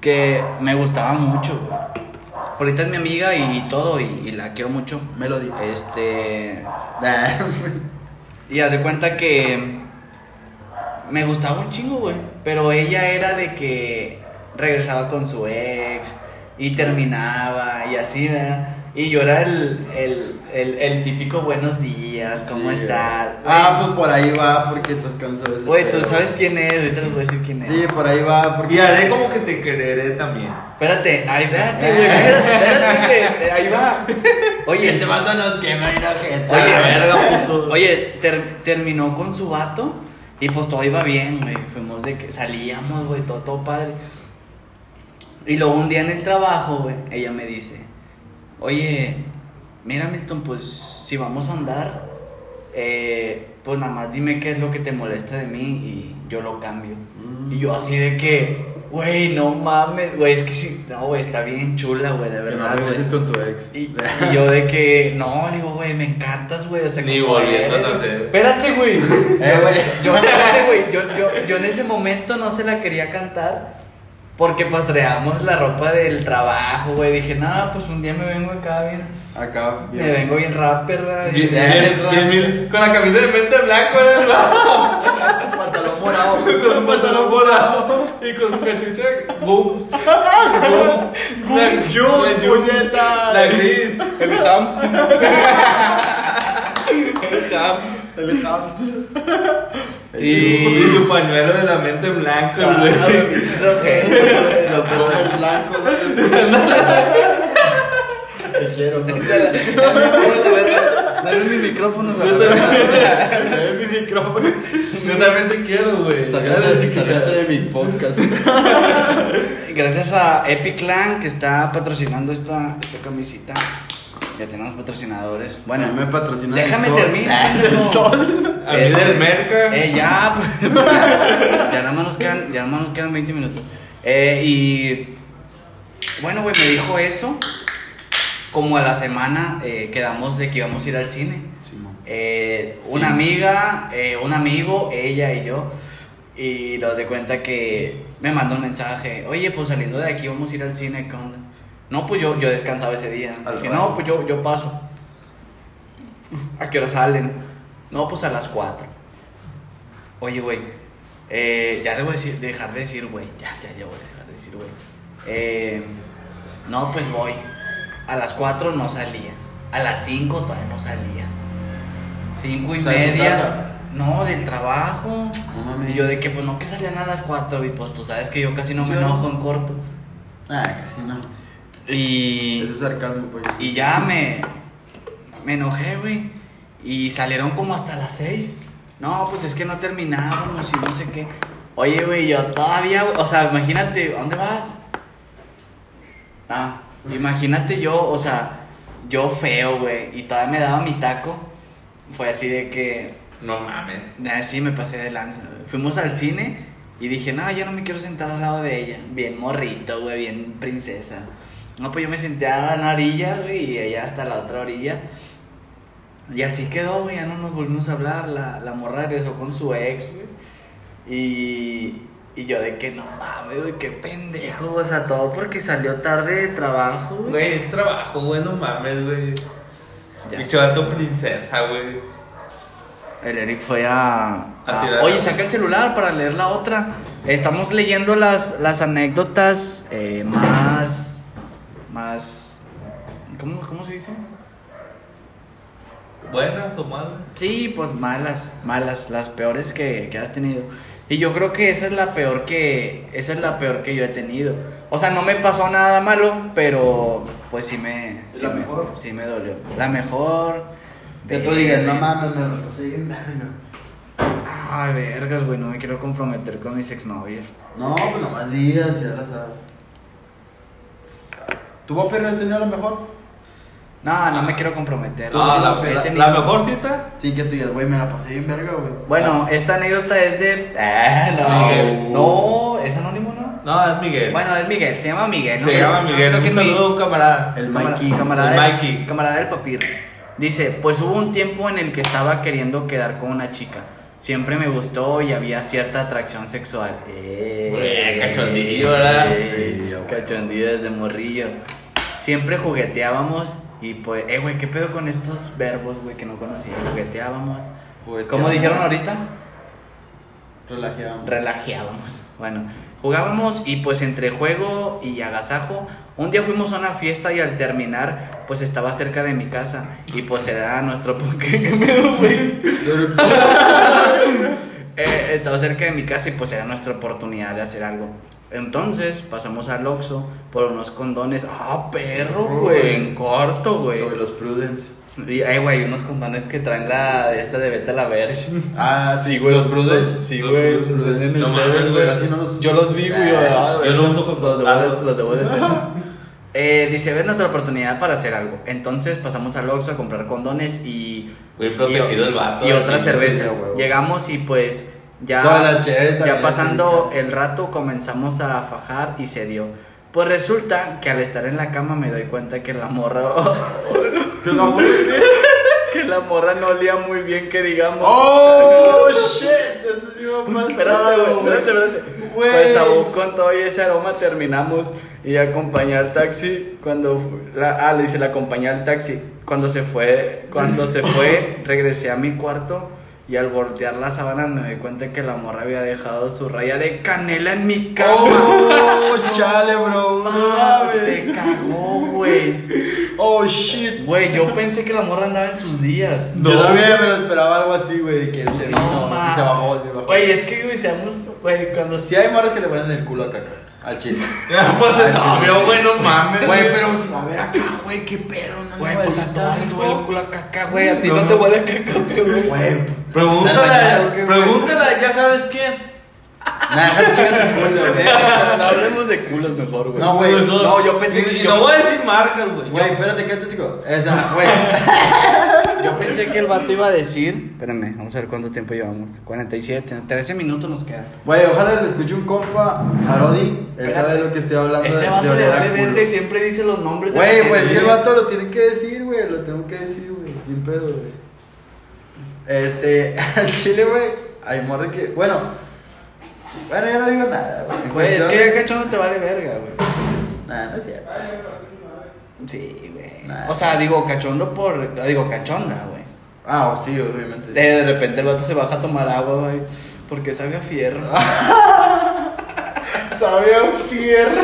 que me gustaba mucho, güey. Ahorita es mi amiga y todo, y, y la quiero mucho. Melody. Este. Y haz de cuenta que me gustaba un chingo, güey. Pero ella era de que regresaba con su ex y terminaba y así, ¿verdad? Y yo era el, el, el, el típico buenos días, ¿cómo Sí, estás? Ah, pues por ahí va, porque te has cansado de ese Güey, tú pedo. sabes quién es, ahorita les voy a decir quién es. Sí, por ahí va, porque. Y haré como que te quereré también. Espérate, ay, espérate, güey, espérate, espérate, güey, ahí va. Oye, Este vato nos quema y la gente. Oye, verga, puto. Oye, ter- terminó con su vato y pues todo iba bien, güey. Fuimos de que salíamos, güey, todo, todo padre. Y luego un día en el trabajo, güey, ella me dice, oye, mira Milton, pues si vamos a andar, eh, pues nada más dime qué es lo que te molesta de mí y yo lo cambio. Mm. Y yo así de que, güey, no mames, güey, es que sí, no, güey, está bien chula, güey, de Que no verdad, güey. regreses con tu ex. Y, y yo de que, no, le digo, güey, me encantas, güey. O sea, Ni volviendo a nacer. Espérate, güey. Eh. Yo, espérate, güey. Yo, yo, yo en ese momento no se la quería cantar. Porque pues traíamos la ropa del trabajo, güey. Dije, nada, pues un día me vengo acá bien. Acá. Me vengo bien rapper, güey. Bien, bien, bien, bien. Con la camisa de mente blanco, ¿verdad? Pantalón morado. con un pantalón morado y con su cachucha. Gooms. Gooms, La- puñeta. La gris. El Hams. El Hams. El Hams. Y- Y su pañuelo de la mente blanca, Ah, güey. Los ojos. blancos. Te quiero, ¿no? Dale mi micrófono, güey. Dame mi micrófono. Yo también te quiero, güey. Salganse salganse de mi podcast. Gracias a Epiclan que está patrocinando esta, esta camisita. Ya tenemos patrocinadores. Bueno, me patrocina déjame terminar. El sol. A mí del Merca. Eh, ya, pues, ya, ya nada más nos quedan, ya nada más nos quedan 20 minutos. Eh, y bueno, güey, me dijo eso. Como a la semana eh, quedamos de que íbamos a ir al cine. Eh, una Sí. amiga, eh, un amigo, ella y yo. Y lo de cuenta que me mandó un mensaje. Oye, pues saliendo de aquí vamos a ir al cine, ¿qué onda? No, pues yo, yo descansaba ese día. Al Dije, rato. no, pues yo, yo paso. ¿A qué hora salen? No, pues a las 4. Oye, güey, eh, ya debo decir, dejar de decir, güey. Ya, ya, ya voy a dejar de decir, güey. Eh, no, pues voy. A las 4 no salía. A las 5 todavía no salía. 5 y O sea, ¿de tu media. No, del trabajo. No. Y yo de que, pues no, que salían a las 4. Y pues tú sabes que yo casi no me enojo en corto. Ah, casi no. Y. Eso es sarcasmo, pues. Y ya me, me enojé, güey. Y salieron como hasta las 6. No, pues es que no terminábamos y no sé qué. Oye, güey, yo todavía, o sea, imagínate, ¿a dónde vas? Ah, imagínate yo, o sea, yo feo, güey, y todavía me daba mi taco. Fue así de que, No mames. así me pasé de lanza. güey. Fuimos al cine y dije, no, ya no me quiero sentar al lado de ella. Bien morrito, güey, bien princesa. No, pues yo me senté a la orilla, güey, y ella hasta la otra orilla. Y así quedó, güey, ya no nos volvimos a hablar. La, la morra regresó con su ex, güey. Y, y yo de que no mames, güey, qué pendejo, o sea, todo porque salió tarde de trabajo, güey. Güey, es trabajo, güey, no mames, güey. Y se va tu princesa, güey. El Eric fue a... A a- tirar. oye, saca el celular para leer la otra. Estamos leyendo las, las anécdotas eh, más... Más... ¿cómo, ¿Cómo se dice? ¿Buenas o malas? Sí, pues malas, malas, las peores que, que has tenido. Y yo creo que esa es la peor que esa es la peor que yo he tenido. O sea, no me pasó nada malo, pero pues sí me sí, ¿La me, mejor? sí me dolió. La mejor. Que tú digas, no mames, me lo pasé bien verga. Ay, vergas, güey, no me quiero comprometer con mis exnovios. No, pues nomás días, ya la sabes. ¿Tu Bopper has tenido la mejor? No, no me quiero comprometer. No, la, He la- tenido- la mejor cita. Sí, que tú digas, güey, me la pasé bien verga, güey. Bueno, esta anécdota es de. Ah, no. Miguel. No, es anónimo, ¿no? No, es Miguel. Bueno, es Miguel, se llama Miguel. ¿no? se llama Miguel. Un saludo a un camarada. El Mikey. Camarada, El del- Mikey. camarada del papiro. Dice, pues hubo un tiempo en el que estaba queriendo quedar con una chica. Siempre me gustó y había cierta atracción sexual. Eh, Güey, cachondillo, ¿verdad? eh, güey. cachondillo desde morrillo. Siempre jugueteábamos y pues, eh, güey, ¿qué pedo con estos verbos, güey, que no conocía? Jugueteábamos. Jugueteábamos. ¿Cómo dijeron ahorita? Relajeamos. relajeábamos. Bueno, jugábamos y pues entre juego y agasajo, un día fuimos a una fiesta y al terminar, pues estaba cerca de mi casa y pues era nuestro... ¿Qué, qué pedo, güey? Eh, estaba cerca de mi casa y pues era nuestra oportunidad de hacer algo. Entonces pasamos al Oxxo por unos condones. ¡Ah, perro, güey! En corto, güey. Sobre los Prudence. Y, ay, güey, unos condones que traen la esta de Beta la Verge. Ah, Sí, güey, los Prudence. Sí, güey, Los Prudence. en el No mames, güey. No Yo los vi, güey. Ah, ah, yo lo uso con- los debo, de, ah, los debo de tener. Eh, dice, ves nuestra oportunidad para hacer algo. Entonces pasamos al Oxxo a comprar condones y... Bien protegido y, el vato. Y otras cervezas. Llegamos y pues ya... Cheves ya pasando el rato comenzamos a fajar y se dio. Pues resulta que al estar en la cama me doy cuenta que la morra... la morra no olía muy bien, que digamos. ¡Oh, shit! Eso sí me ha pasado, Espérate, güey, espérate, espérate. Güey. Pues aún con todo y ese aroma terminamos y acompañé al taxi cuando la, ah, le dice la acompañé al taxi cuando se fue cuando se fue regresé a mi cuarto y al voltear las sábanas me di cuenta que la morra había dejado su raya de canela en mi cama. ¡Oh, chale, bro! Ah, No se cagó, güey. ¡Oh, shit! Güey, yo pensé que la morra andaba en sus días. Yo también me lo esperaba algo así, güey, que se vino No, ma. se bajó. se bajó. Güey, es que, güey, seamos, güey, cuando Sí hay morras que le ponen el culo a caca, al chile. pues es obvio, güey, no mames. Güey, pero a ver acá, güey, qué pedo, no Güey, no, pues a les hijo. huele el culo a caca, güey. A ti no, No. te huele a caca, güey. Güey, Pregúntala, pregúntala, ya sabes quién. Nada, chinga tu culo, güey. no hablemos de culos mejor, güey. No, güey. No, yo pensé que- No voy a decir marcas, güey. Güey, espérate, ¿qué te digo? Esa, güey. Yo pensé que el vato iba a decir. Espérame, vamos a ver cuánto tiempo llevamos. 47, 13 minutos nos quedan. Güey, ojalá le escuche un compa a Rodi. Él sabe de lo que estoy hablando. Este de- vato de le vale verga y siempre dice los nombres de la Güey, gente. pues es que el vato lo tiene que decir, güey. Lo tengo que decir, güey. Sin pedo, güey. Este, al chile, güey. Hay morre que. Bueno. Bueno, ya no digo nada, güey. En Güey, es cuestión que de- ya cachondo te vale verga, güey. Nah, no es cierto. Sí, güey. Nah. O sea, digo cachondo por. Digo cachonda, güey. Ah, sí, obviamente. sí. De repente el vato se baja a tomar agua, güey. Porque sabe a fierro. Sabe a fierro.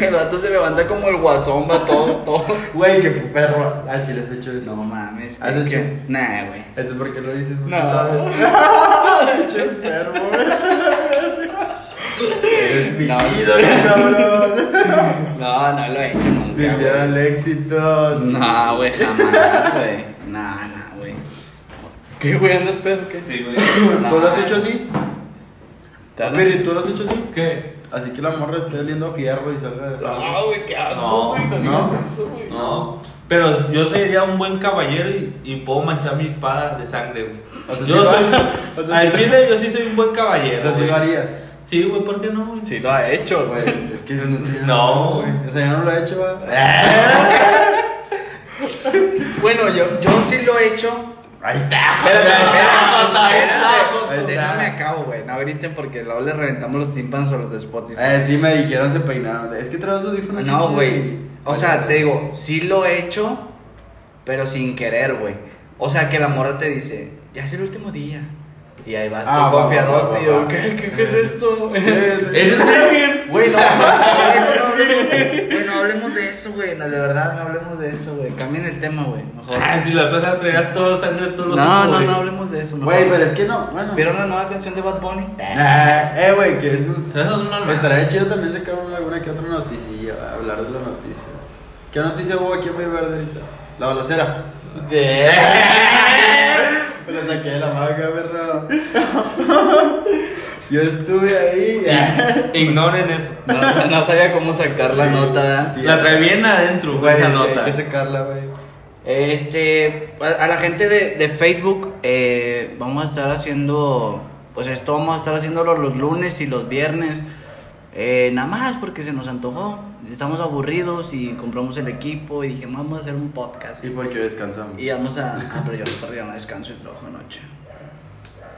El vato se levanta como el guasón, va todo, todo. Güey, qué perro. Al chile has hecho eso. No mames, ¿Has que, hecho? que- Nah, güey. Esto es porque lo dices, porque No. sabes. Pinche enfermo, güey. Eres mi No. ídolo, cabrón. No, no lo he hecho güey. al éxito. sin- No, güey, jamás, güey. No, no, güey. ¿Qué, güey? ¿Andas pedo? ¿Qué? Sí, güey. ¿Tú lo has hecho así? Piri, ¿tú lo has hecho así? ¿Qué? Así que la morra esté oliendo a fierro y salga de No, güey, qué asco, No, güey. No, no. digas eso, güey. No. Pero yo sería un buen caballero y, y puedo manchar mi espada de sangre, güey. O sea, yo sí soy. o sea, al sí- chile yo sí soy un buen caballero. Eso sí güey. lo harías. Sí, güey, ¿por qué no? güey? Sí, lo ha hecho, Güey, güey. es que no güey. O sea, yo no lo he hecho, va. Bueno, yo, yo sí lo he hecho. Ahí está. Espérate, espérate, Ahí espérate. está. Déjame acabo, güey. No griten porque luego le reventamos los tímpanos a los de Spotify. Eh, sí me dijeron se peinaron. Es que traes audífonos. No, güey. O sea, te digo, sí lo he hecho, pero sin querer, güey. O sea, que la morra te dice, ya es el último día. Y ahí vas Ah, tú va, confiado, va, va, tío. va. ¿Qué, qué, qué es esto? Eh, ¿Eres virgen? Güey, no, no, no, no, no, güey, no hablemos de eso, güey. No, de verdad, no hablemos de eso, güey. Cambien el tema, güey. Mejor. Ah, si la pasas traías todo sangre todos los No, no, no hablemos de eso. mejor. Güey, pero es que no. Bueno. ¿Vieron la nueva canción de Bad Bunny? Ah, eh, güey, que es. Esas son normal. Estaría chido también sacar una- alguna que otra noticia, hablar de la noticia. ¿Qué noticia hubo aquí en Verde ahorita? La balacera. De- Me la saqué de la manga, perro. Yo estuve ahí. Ignoren eso. No, no sabía cómo sacar la nota. La trae bien adentro, güey, esa hay nota. que sacarla, güey. Este, a a la gente de, de Facebook, eh, vamos a estar haciendo, pues esto vamos a estar haciéndolo los lunes y los viernes. Eh, nada más porque se nos antojó. Estamos aburridos y compramos el equipo y dije, vamos a hacer un podcast. ¿Y por qué descansamos? Y vamos a. Ah, pero yo todavía no descanso y trabajo anoche.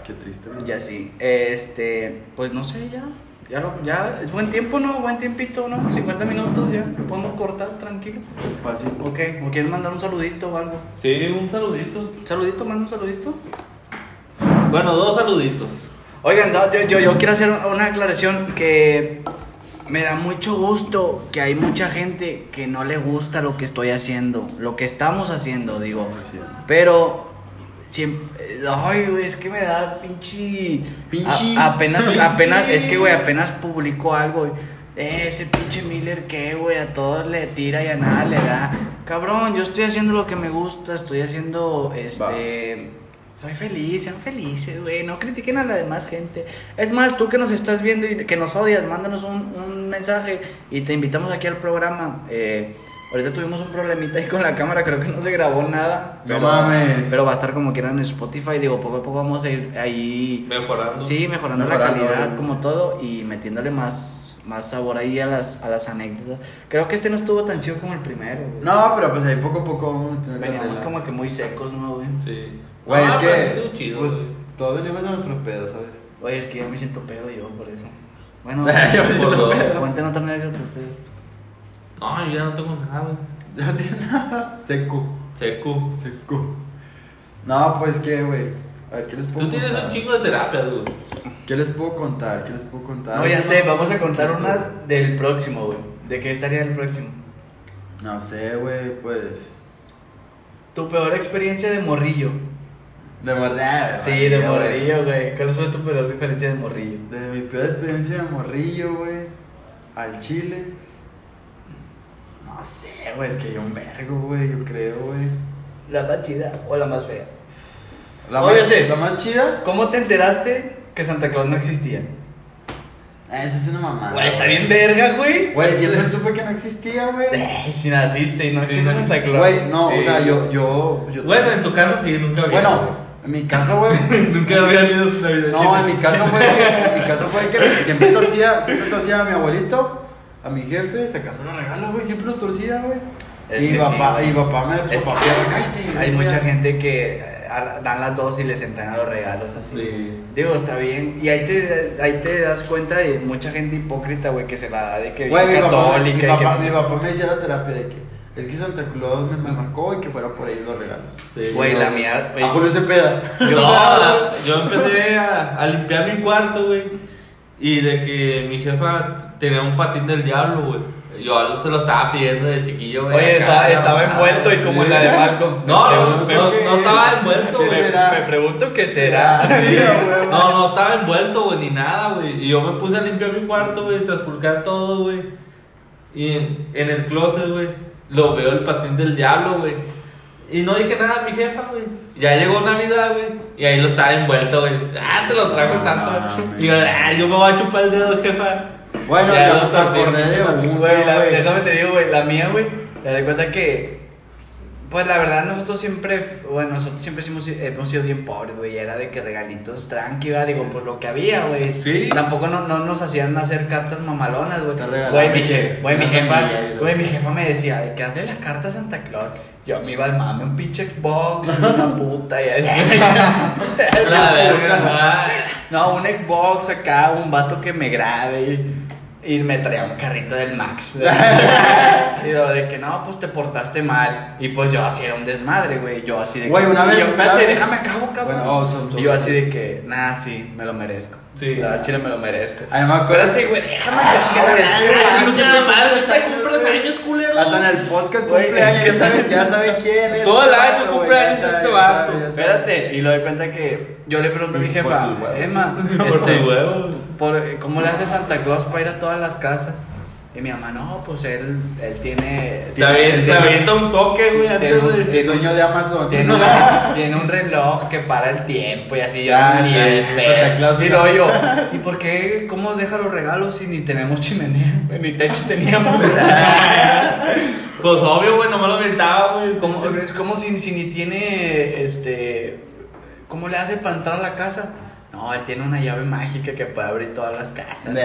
Qué triste, ¿no? Ya sí. Este, pues no sé, ya. Ya, lo, ya es buen tiempo, ¿no? Buen tiempito, ¿no? 50 minutos ya. Lo podemos cortar tranquilo. Fácil. Ok, ¿o quieren mandar un saludito o algo? Sí, un saludito. ¿Saludito? ¿Manda un saludito? Bueno, dos saluditos. Oigan, no, yo, yo, yo quiero hacer una aclaración que me da mucho gusto que hay mucha gente que no le gusta lo que estoy haciendo, lo que estamos haciendo, digo. Pero siempre, ay, güey, es que me da pinche, Pinche. a- apenas, Pinche. apenas, es que, güey, apenas publicó algo. Eh, ese pinche Miller que, güey, a todos le tira y a nada le da. Cabrón, yo estoy haciendo lo que me gusta, estoy haciendo, este, soy feliz, sean felices, güey, no critiquen a la demás gente. Es más, tú que nos estás viendo y que nos odias, mándanos un, un mensaje y te invitamos aquí al programa. Eh, ahorita tuvimos un problemita ahí con la cámara, creo que no se grabó nada. No mames. Pero va a estar como quieran en Spotify, digo, poco a poco vamos a ir ahí Mejorando. Sí, mejorando, la Mejorando, calidad güey. como todo y metiéndole más, más sabor ahí a las, a las anécdotas. Creo que este no estuvo tan chido como el primero. güey. No, pero pues ahí poco a poco Veníamos como que muy secos, ¿no, güey? Sí. Güey, Ah, es que. chido, pues, güey. todos venimos de nuestros pedos, ¿sabes? Oye, es que ya me siento pedo yo por eso. Bueno, Yo me por siento pedo. cuenten otra anécdota ustedes. No, yo ya no tengo nada, güey. Ya no tiene nada. Seco. Seco. Seco. No, pues qué, güey. A ver, ¿qué les puedo Tú tienes un chingo de terapias, güey. ¿Qué les puedo contar? ¿Qué les puedo contar? No, ya sé, vamos a contar una del próximo, güey. ¿De qué estaría el próximo? No sé, güey, pues. Tu peor experiencia de morrillo. De morrillo. Sí, de morrillo, güey. ¿Cuál fue tu peor experiencia de morrillo? De mi peor experiencia de morrillo, güey. Al chile. No sé, güey, es que hay un vergo, güey, yo creo, güey. ¿La más chida o la más fea? La Oye, más, sí. La más chida. ¿Cómo te enteraste que Santa Claus no existía? Ah, esa es una mamada. Güey, está bien verga, güey. Güey, siempre supe que no existía, güey. Eh, si naciste y no Sí, existe no. Santa Claus. Güey, no, Sí. o sea, yo, yo, yo. Bueno, en tu caso sí, nunca había. Bueno, en mi caso, güey. nunca había habido Navidad. No, en mi caso fue que, en mi caso fue que siempre torcía, siempre torcía a mi abuelito, a mi jefe, sacando los regalos, güey, siempre los torcía, güey. Es y papá, sí. y papá me Es papá, que cállate, hay mucha gente que eh, a- dan las dos y les entregan los regalos así. Sí. Digo, está bien. Y ahí te, ahí te das cuenta de mucha gente hipócrita, güey, que se la da de que Güey, mi bien papá, católica y que no mi papá me decía la terapia de que es que Santa Claus me, me marcó y que fuera por ahí los regalos. Sí. Güey, la mía, güey. A Julio Cepeda. Yo- No, yo empecé a, a limpiar mi cuarto, güey. Y de que mi jefa tenía un patín del diablo, güey. Yo se lo estaba pidiendo de chiquillo, güey. Oye, estaba, estaba mamá. envuelto y como en la de Marco. No, no, no, ¿qué- no estaba envuelto, güey. me pregunto qué será. Sí, güey. No, no estaba envuelto, güey, ni nada, güey. Y yo me puse a limpiar mi cuarto, güey, transpulcar todo, güey. Y en, en el closet, güey, lo veo el patín del diablo, güey. Y no dije nada a mi jefa, güey. Ya llegó Navidad, güey. Y ahí lo estaba envuelto, güey. Ah, te lo trajo No Santo. mames. Y yo, ah, yo me voy a chupar el dedo, jefa. Bueno, Ya yo lo me acordé de una, Güey, la- déjame te digo, güey, la mía, güey, te das cuenta que, pues la verdad nosotros siempre, bueno, nosotros siempre hemos, hemos sido bien pobres, güey, era de que regalitos tranqui, ¿verdad? digo, por lo que había, güey. Sí. Tampoco no, no nos hacían hacer cartas mamalonas, güey. Güey, mi, je- güey, mi jefa, güey, mi jefa me decía, de que hazle la carta a Santa Claus. Yo me iba al mame, un pinche Xbox, una puta, y La verga. no, un Xbox acá, un vato que me grabe y, y me traía un carrito del Max. y lo de que no, pues te portaste mal. Y pues yo así era un desmadre, güey. Yo así de Güey, que. una y vez- yo, una espérate, déjame acabo, cabrón. Bueno, oh, son- son- y yo así de que, nada, sí, me lo merezco. Sí. La chile me lo merezco. Ay, me acuerdo- Espérate, güey, déjame acabar, güey, es que, Nada más, siempre- hasta cumples años, culero. Hasta en el podcast cumpleaños, ya saben, ya saben quién es. Todo el año cumpleaños este vato. Espérate, y lo doy cuenta que yo le pregunto a mi Y jefa. Emma, Por este, ¿cómo le hace Santa Claus para ir a todas las casas? Y mi mamá, no, pues él, él tiene... Te avienta- un toque, güey, tiene un- de. El dueño de Amazon. Tiene, una- tiene un reloj que para el tiempo y así yo Ah, ni sí. Claus, Y luego yo, ¿y por qué? ¿Cómo deja los regalos si ni tenemos chimenea? Ni techo teníamos. Pues obvio, güey, nomás lo aventaba, güey. como, es como si, si ni tiene, este, ¿cómo le hace para entrar a la casa? No, él tiene una llave mágica que puede abrir todas las casas. Nah.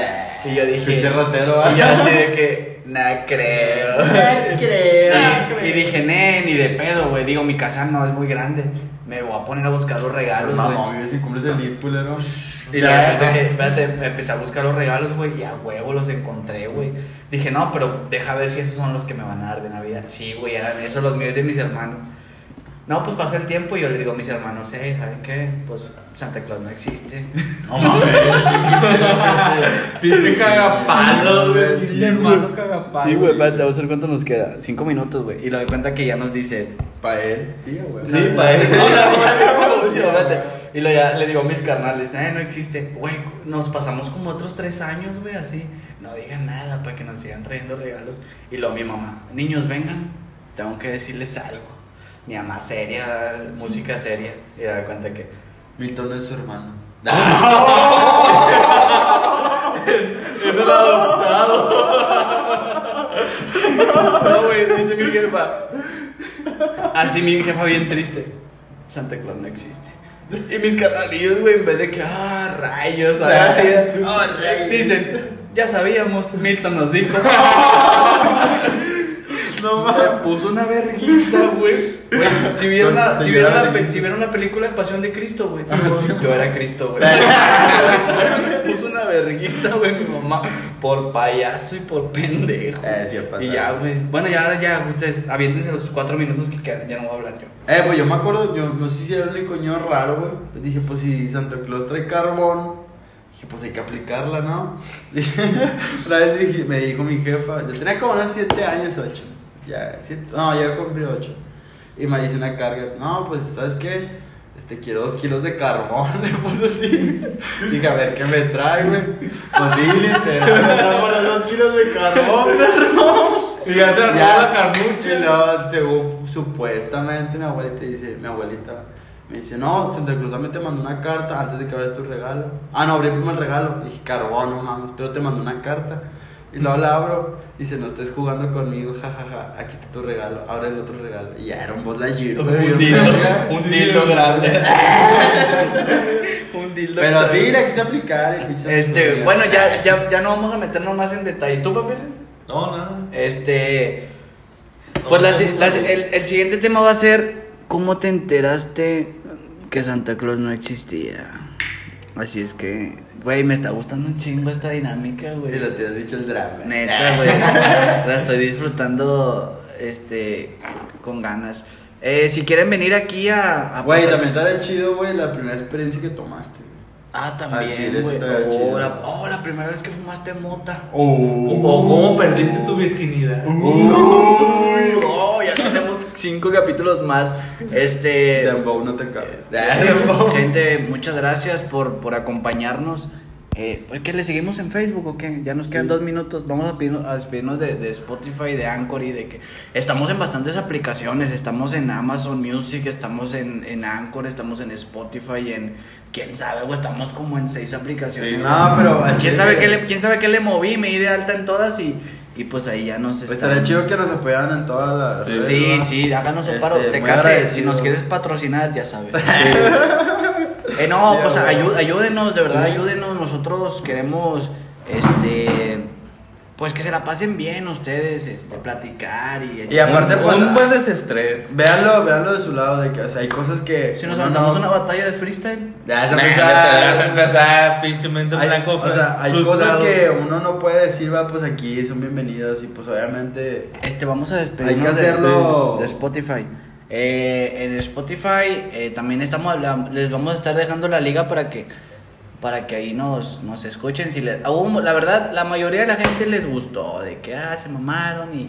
Y yo dije, Pinche ratero, ¿va? y yo así de que, no creo. No creo. Y, y dije, ne, ni de pedo, güey. Digo, mi casa no es muy grande. Me voy a poner a buscar los regalos, güey. Mamá, vives sin cumples el lead, culero. Y la verdad que, espérate, empecé a buscar los regalos, güey, y a huevo los encontré, güey. Dije, no, pero deja ver si esos son los que me van a dar de Navidad. Sí, güey, eran esos los míos de mis hermanos. No, pues pasa el tiempo y yo le digo a mis hermanos, eh, ¿saben qué? Pues Santa Claus no existe. No mames. Pinche cagapalos, güey. Sí, Pinche hermano cagapalos. Sí, güey, espérate, vamos a ver cuánto nos queda. Cinco minutos, güey. Y lo de cuenta que ya nos dice, Pa' él. Sí, güey. Sí, pa' él. Y lo ya le digo a mis carnales, eh, no existe. Güey, nos pasamos como otros tres años, güey, así. No digan nada para que nos sigan trayendo regalos. Y luego mi mamá, niños, vengan, tengo que decirles algo. Mi mamá seria, música seria. Y da cuenta que, Milton es su hermano. Es el adoptado. no, güey, dice mi jefa. Así mi jefa bien triste. Santa Claus no existe. Y mis carnalillos, güey, en vez de que, ah, rayos, así, Ah, rayos. dicen, ya sabíamos, Milton nos dijo. No Me puso una vergüenza, güey. Güey, si vieron, la, si, vieron la, pe- si vieron la película de Pasión de Cristo, güey. yo era Cristo, güey. Me puso una vergüenza, güey, mi mamá. Por payaso y por pendejo. Eh, sí ha pasado. Y ya, güey. Bueno, ya, ya, ustedes, aviéntense los cuatro minutos que quedan. Ya no voy a hablar yo. Eh, pues yo me acuerdo, yo no sé si era el niño raro, güey. Pues dije, pues si Santa Claus trae carbón, dije, pues hay que aplicarla, ¿no? Una vez dije- me dijo mi jefa, yo tenía como unos 7 años, 8. Ya, siete, no, ya cumplí 8. Y me dice una carga, no, pues, ¿sabes qué? Este, quiero dos kilos de carbón, le puse así. Dije, a ver qué me trae, güey. Pues sí, literal, me trajo los dos kilos de carbón, perro. Y ya se armó la carnucha. Y luego, según, supuestamente, mi abuelita dice, mi abuelita me dice, no, Santa Cruz también te mandó una carta antes de que abras tu regalo. Ah, no, abrí primero el regalo. Dije, carbón, no mames, pero te mandó una carta. Y luego la abro, dice, no estés jugando conmigo, jajaja, aquí está tu regalo, abre el otro regalo. Y ya era un Buzz Lightyear, Un bien dildo, un Sí, dildo grande. un dildo Pero grande. sí, la quise aplicar Este, bueno, ya, ya, ya no vamos a meternos más en detalle. ¿Tú, papi? No, nada. Este. No, Pues no, la- no. el, el siguiente tema va a ser ¿Cómo te enteraste que Santa Claus no existía? Así es que, güey, me está gustando un chingo esta dinámica, güey. Y lo te has dicho el drama. Neta, güey. La estoy disfrutando este con ganas. Eh, si quieren venir aquí a, Güey, pasar- también estaría chido, güey, la primera experiencia que tomaste. Ah, también, güey. Oh, la, oh, la primera vez que fumaste mota. O cómo perdiste tu virginidad. Uy, oh, cinco capítulos más. Este. Dembow, no te cabes. Gente, muchas gracias por, por acompañarnos. Eh, ¿Qué le seguimos en Facebook o qué? Ya nos quedan dos minutos. Vamos a, pedirnos- a despedirnos de, de Spotify, de Anchor y de que estamos en bastantes aplicaciones. Estamos en Amazon Music, estamos en, en Anchor, estamos en Spotify, en quién sabe, güey, estamos como en seis aplicaciones. Sí. No, pero ¿Quién sabe, qué le, ¿Quién sabe qué le moví? Me di de alta en todas y, y pues ahí ya nos Pues están... estaría chido que nos apoyaran en todas las. Sí. redes, Sí, ¿no? sí, háganos un Este, paro. Tecate, si nos quieres patrocinar, ya sabes. Eh, no, Sí, pues ayúdenos, de verdad, ayúdenos. Nosotros queremos, este, pues que se la pasen bien ustedes, este, platicar y... Y aparte, Un- pues, un buen desestrés. Véanlo, véanlo de su lado, de que, o sea, hay cosas que. Si nos aventamos no- una batalla de freestyle. Ya se Nah, empezó ya a- empezar, pinche mente Hay- blanco. o sea, hay frustrado. cosas que uno no puede decir, va, pues aquí son bienvenidos y pues obviamente. Este, vamos a despedirnos Hay que de- hacerlo- de, de Spotify. Eh, en Spotify eh, también estamos les vamos a estar dejando la liga para que para que ahí nos, nos escuchen. Si les, hubo- la verdad, la mayoría de la gente les gustó, de que ah, se mamaron y,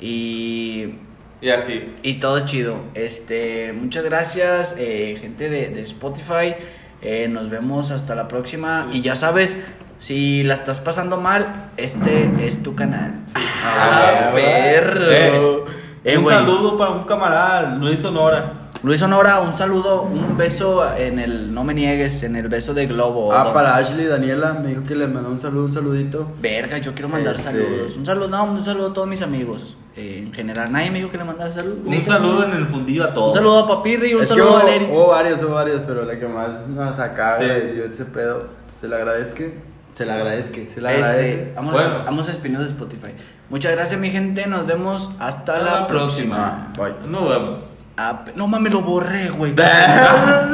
y, y, Y así. y todo chido. Este, muchas gracias, eh, gente de, de Spotify. Eh, nos vemos hasta la próxima. Y ya sabes, si la estás pasando mal, este es tu canal. Ah, Ah, perro. Eh, Eh, un saludo para un camarada, Luis Sonora. Luis Sonora, un saludo, un beso en el, no me niegues, en el beso de globo. Ah, Don- para Ashley, Daniela, me dijo que le mandó un saludo, un saludito. Verga, yo quiero mandar Este- saludos. Un saludo, no, un saludo a todos mis amigos. eh, en general, nadie me dijo que le mandara saludos. Un saludo en el fundillo a todos. Un saludo a Papirri y un es que saludo hubo, a Leri. hubo varios, hubo varios, pero la que más nos acaba Sí. agradeció ese pedo, se le agradezca. Se le agradezca, se le Este, agradece. vamos, Bueno. vamos a Espinosa de Spotify. Muchas gracias, mi gente. Nos vemos hasta, la, próxima. Bye. Nos vemos. Ah, no mames, lo borré, güey.